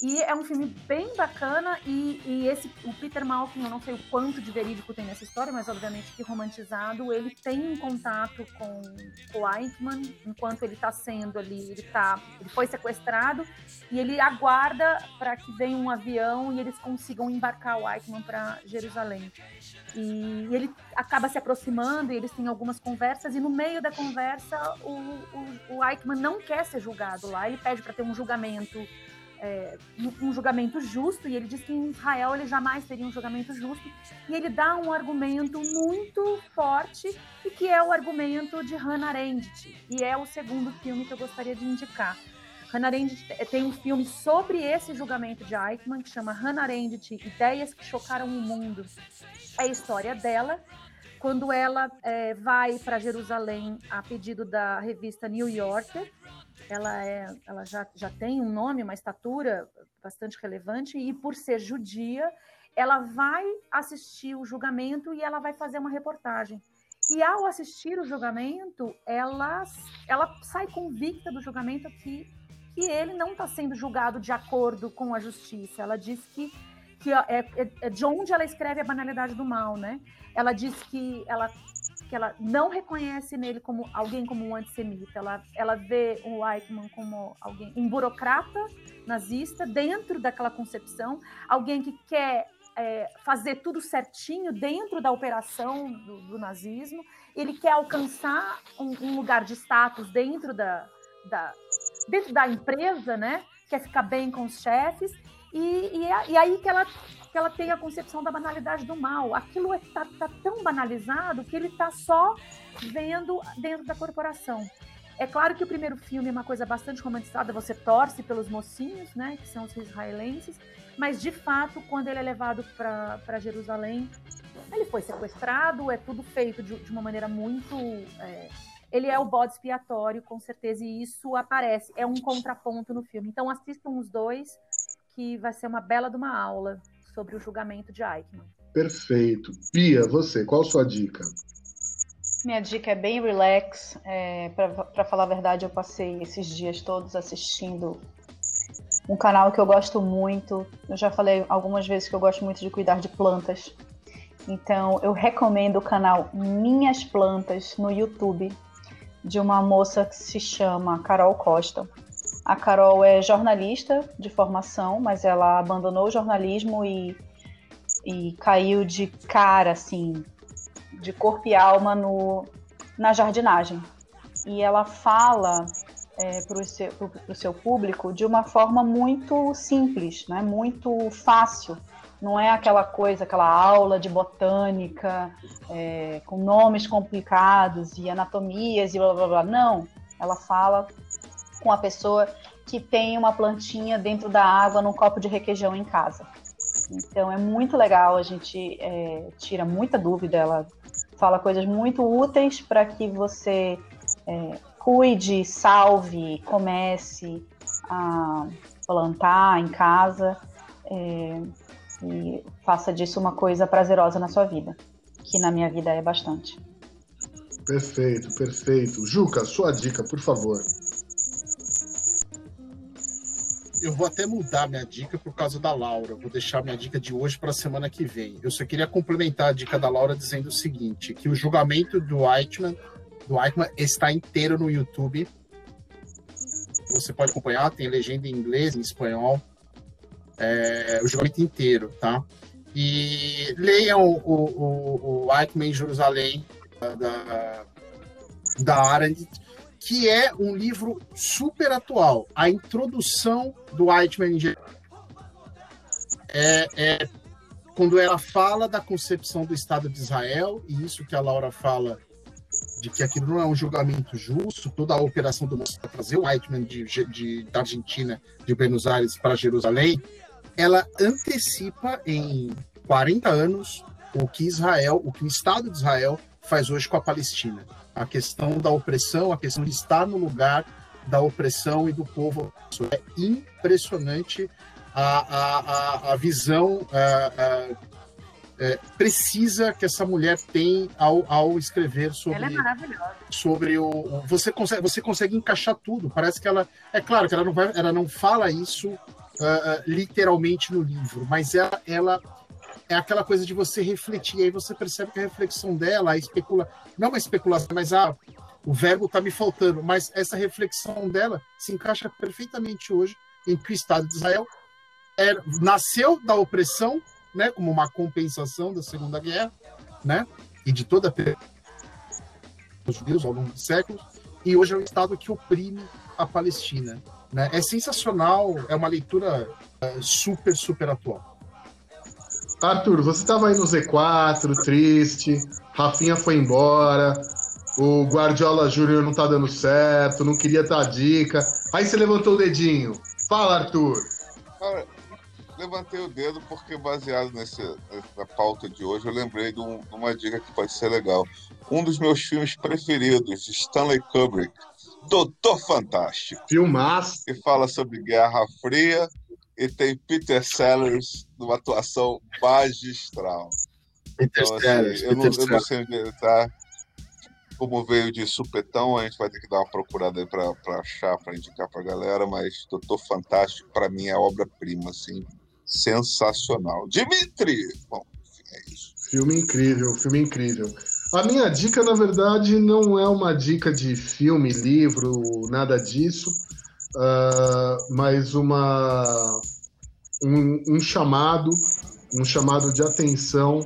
E é um filme bem bacana e, e esse o Peter Malkin, eu não sei o quanto de verídico tem nessa história, mas obviamente que romantizado, ele tem um contato com o Eichmann enquanto ele está sendo ali, ele tá, ele foi sequestrado e ele aguarda para que venha um avião e eles consigam embarcar o Eichmann para Jerusalém. E ele acaba se aproximando e eles têm algumas conversas e no meio da conversa o, o, o Eichmann não quer ser julgado lá, ele pede para ter um julgamento é, um- julgamento justo, e ele diz que em Israel ele jamais teria um julgamento justo, e ele dá um argumento muito forte, e que é o argumento de Hannah Arendt, e é o segundo filme que eu gostaria de indicar. Hannah Arendt te- tem um filme sobre esse julgamento de Eichmann, que chama Hannah Arendt, Ideias que Chocaram o Mundo. É a história dela, quando ela é, vai para Jerusalém a pedido da revista New Yorker, ela, é, ela já, já tem um nome, uma estatura bastante relevante, e por ser judia, ela vai assistir o julgamento e ela vai fazer uma reportagem. E ao assistir o julgamento, ela, ela sai convicta do julgamento que, que ele não está sendo julgado de acordo com a justiça. Ela diz que, que é, é- é de onde ela escreve a banalidade do mal, né? Ela diz que ela que ela não reconhece nele como alguém como um antissemita. Ela, ela vê o Eichmann como alguém, um burocrata nazista dentro daquela concepção, alguém que quer é, fazer tudo certinho dentro da operação do, do nazismo. Ele quer alcançar um, um lugar de status dentro da, da, dentro da empresa, né? Quer ficar bem com os chefes. E, e, é- e aí que ela que ela tem a concepção da banalidade do mal. Aquilo está tá tão banalizado que ele está só vendo dentro da corporação. É claro que o primeiro filme é uma coisa bastante romantizada, você torce pelos mocinhos, né, que são os israelenses, mas de fato, quando ele é levado para Jerusalém, ele foi sequestrado, é tudo feito de, de uma maneira muito. é, ele é o bode expiatório, com certeza, e isso aparece, é um contraponto no filme. Então assistam os dois, que vai ser uma bela de uma aula sobre o julgamento de Eichmann. Perfeito. Bia, você, qual sua dica? Minha dica é bem relax. É, para falar a verdade, eu passei esses dias todos assistindo um canal que eu gosto muito. Eu já falei algumas vezes que eu gosto muito de cuidar de plantas. Então, eu recomendo o canal Minhas Plantas no YouTube, de uma moça que se chama Carol Costa. A Carol é jornalista de formação, mas ela abandonou o jornalismo e, e caiu de cara, assim, de corpo e alma no, na jardinagem. E ela fala é, para o seu, seu público de uma forma muito simples, né? muito fácil. Não é aquela coisa, aquela aula de botânica é, com nomes complicados e anatomias e blá blá blá. Não. Ela fala com a pessoa que tem uma plantinha dentro da água num copo de requeijão em casa. Então é muito legal, a gente é, tira muita dúvida, ela fala coisas muito úteis para que você é, cuide, salve, comece a plantar em casa é, e faça disso uma coisa prazerosa na sua vida, que na minha vida é bastante. Perfeito, perfeito. Juca, sua dica, por favor. Eu vou até mudar minha dica por causa da Laura. Vou deixar minha dica de hoje para a semana que vem. Eu só queria complementar a dica da Laura dizendo o seguinte: que o julgamento do Eichmann, do Eichmann está inteiro no YouTube. Você pode acompanhar, tem legenda em inglês, em espanhol. É, o julgamento inteiro, tá? E leiam o, o, o Eichmann em Jerusalém, da, da Arendt, que é um livro super atual. A introdução do Eichmann é, é quando ela fala da concepção do Estado de Israel, e isso que a Laura fala de que aquilo não é um julgamento justo, toda a operação do para trazer o Eichmann de, de, da Argentina, de Buenos Aires para Jerusalém, ela antecipa em 40 anos o que Israel, o que o Estado de Israel faz hoje com a Palestina a questão da opressão, a questão de estar no lugar da opressão e do povo. É impressionante a, a, a, a visão a, é, precisa que essa mulher tem ao, ao escrever sobre. Ela é maravilhosa. Sobre o. Você consegue, você consegue encaixar tudo. Parece que ela. É claro que ela não, vai, ela não fala isso uh, literalmente no livro, mas ela, ela é aquela coisa de você refletir, aí você percebe que a reflexão dela, a especula, não uma especulação, mas ah, o verbo está me faltando, mas essa reflexão dela se encaixa perfeitamente hoje em que o Estado de Israel é, nasceu da opressão, né, como uma compensação da Segunda Guerra, né, e de toda a os judeus ao longo dos séculos, e hoje é o Estado que oprime a Palestina. Né? É sensacional, é uma leitura é, super, super atual. Arthur, você estava aí no Z4, triste, Rafinha foi embora, o Guardiola Júnior não tá dando certo, não queria dar dica. Aí você levantou o dedinho. Fala, Arthur. Cara, levantei o dedo porque, baseado nesse, na pauta de hoje, eu lembrei de, um, de, uma dica que pode ser legal. Um dos meus filmes preferidos, Stanley Kubrick, Doutor Fantástico. Filmaço. Que fala sobre Guerra Fria e tem Peter Sellers numa atuação magistral. Peter então, assim, Sellers, eu, não, eu não sei onde ele tá. Como veio de supetão, a gente vai ter que dar uma procurada aí pra, pra achar, pra indicar pra galera, mas Doutor Fantástico, pra mim, é obra-prima, assim, sensacional. Dimitri! Bom, enfim, é isso. Filme incrível, filme incrível. A minha dica, na verdade, não é uma dica de filme, livro, nada disso uh, mas uma, um, um, chamado, um chamado de atenção.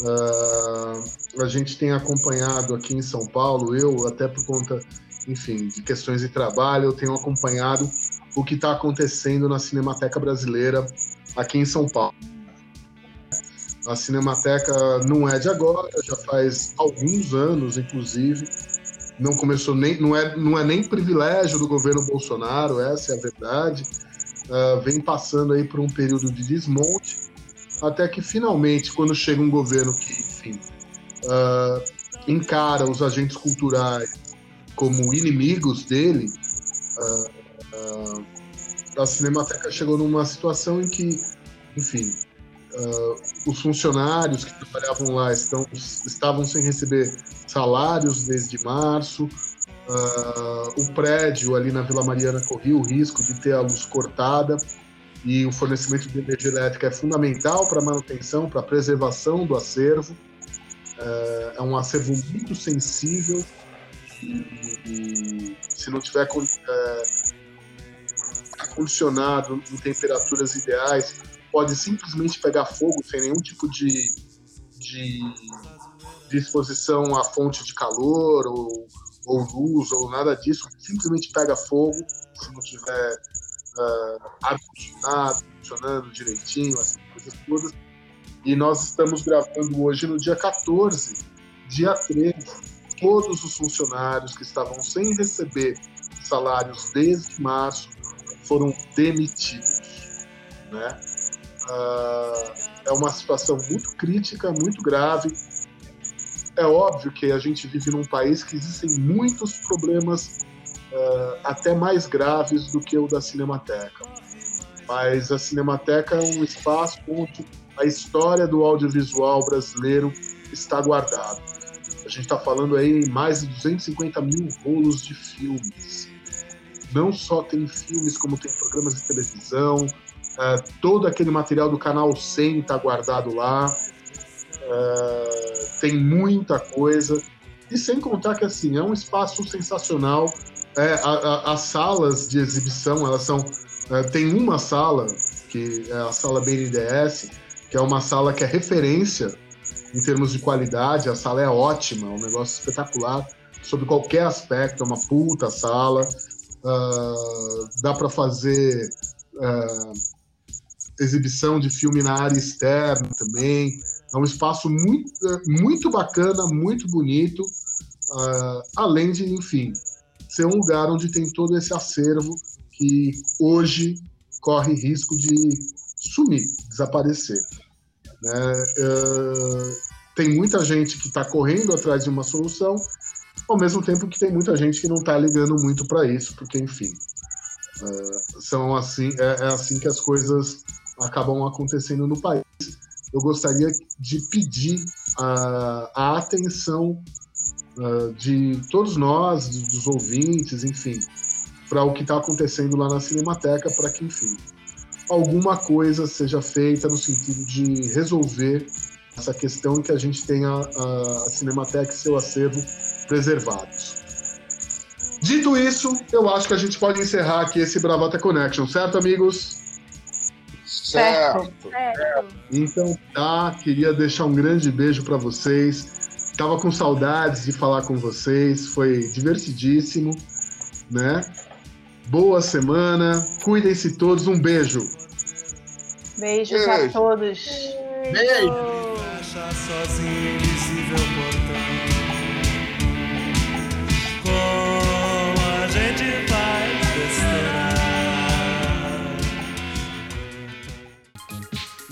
Uh, a gente tem acompanhado aqui em São Paulo, eu até por conta, enfim, de questões de trabalho, eu tenho acompanhado o que está acontecendo na Cinemateca Brasileira aqui em São Paulo. A Cinemateca não é de agora, já faz alguns anos, inclusive, não começou nem não é, não é nem privilégio do governo Bolsonaro, essa é a verdade. Uh, vem passando aí por um período de desmonte, até que finalmente, quando chega um governo que, enfim, uh, encara os agentes culturais como inimigos dele, uh, a Cinemateca chegou numa situação em que, enfim, os funcionários que trabalhavam lá estão, estavam sem receber salários desde março. Uh, o prédio ali na Vila Mariana corria o risco de ter a luz cortada e o fornecimento de energia elétrica é fundamental para a manutenção, para a preservação do acervo. Uh, é um acervo muito sensível e, e se não tiver uh, condicionado em temperaturas ideais, pode simplesmente pegar fogo sem nenhum tipo de, de de exposição à fonte de calor ou, ou luz ou nada disso, simplesmente pega fogo se não tiver uh, ar-condicionado funcionando direitinho, essas coisas todas. E nós estamos gravando hoje no dia 14, dia 13, todos os funcionários que estavam sem receber salários desde março foram demitidos. Né? Uh, é uma situação muito crítica, muito grave. É óbvio que a gente vive num país que existem muitos problemas uh, até mais graves do que o da Cinemateca. Mas a Cinemateca é um espaço onde a história do audiovisual brasileiro está guardada. A gente está falando aí em mais de 250 mil rolos de filmes. Não só tem filmes, como tem programas de televisão, uh, todo aquele material do canal 100 está guardado lá. Uh, tem muita coisa. E sem contar que assim, é um espaço sensacional. É, a, a, as salas de exibição, elas são. Uh, tem uma sala, que é a sala BNDES, que é uma sala que é referência em termos de qualidade, a sala é ótima, é um negócio espetacular sobre qualquer aspecto, é uma puta sala. Uh, dá para fazer uh, exibição de filme na área externa também. É um espaço muito, muito bacana, muito bonito, uh, além de, enfim, ser um lugar onde tem todo esse acervo que hoje corre risco de sumir, desaparecer. Né? Uh, tem muita gente que está correndo atrás de uma solução, ao mesmo tempo que tem muita gente que não está ligando muito para isso, porque, enfim, uh, são assim, é, é, assim que as coisas acabam acontecendo no país. Eu gostaria de pedir uh, a atenção de todos nós, dos ouvintes, enfim, para o que está acontecendo lá na Cinemateca, para que, enfim, alguma coisa seja feita no sentido de resolver essa questão em que a gente tenha a, a Cinemateca e seu acervo preservados. Dito isso, eu acho que a gente pode encerrar aqui esse Bravata Connection, certo, amigos? Certo. Certo. Então tá, queria deixar um grande beijo para vocês. Tava com saudades de falar com vocês, foi divertidíssimo, né? Boa semana, cuidem-se todos, um beijo. Beijos a Beijo. todos. Beijo. Achar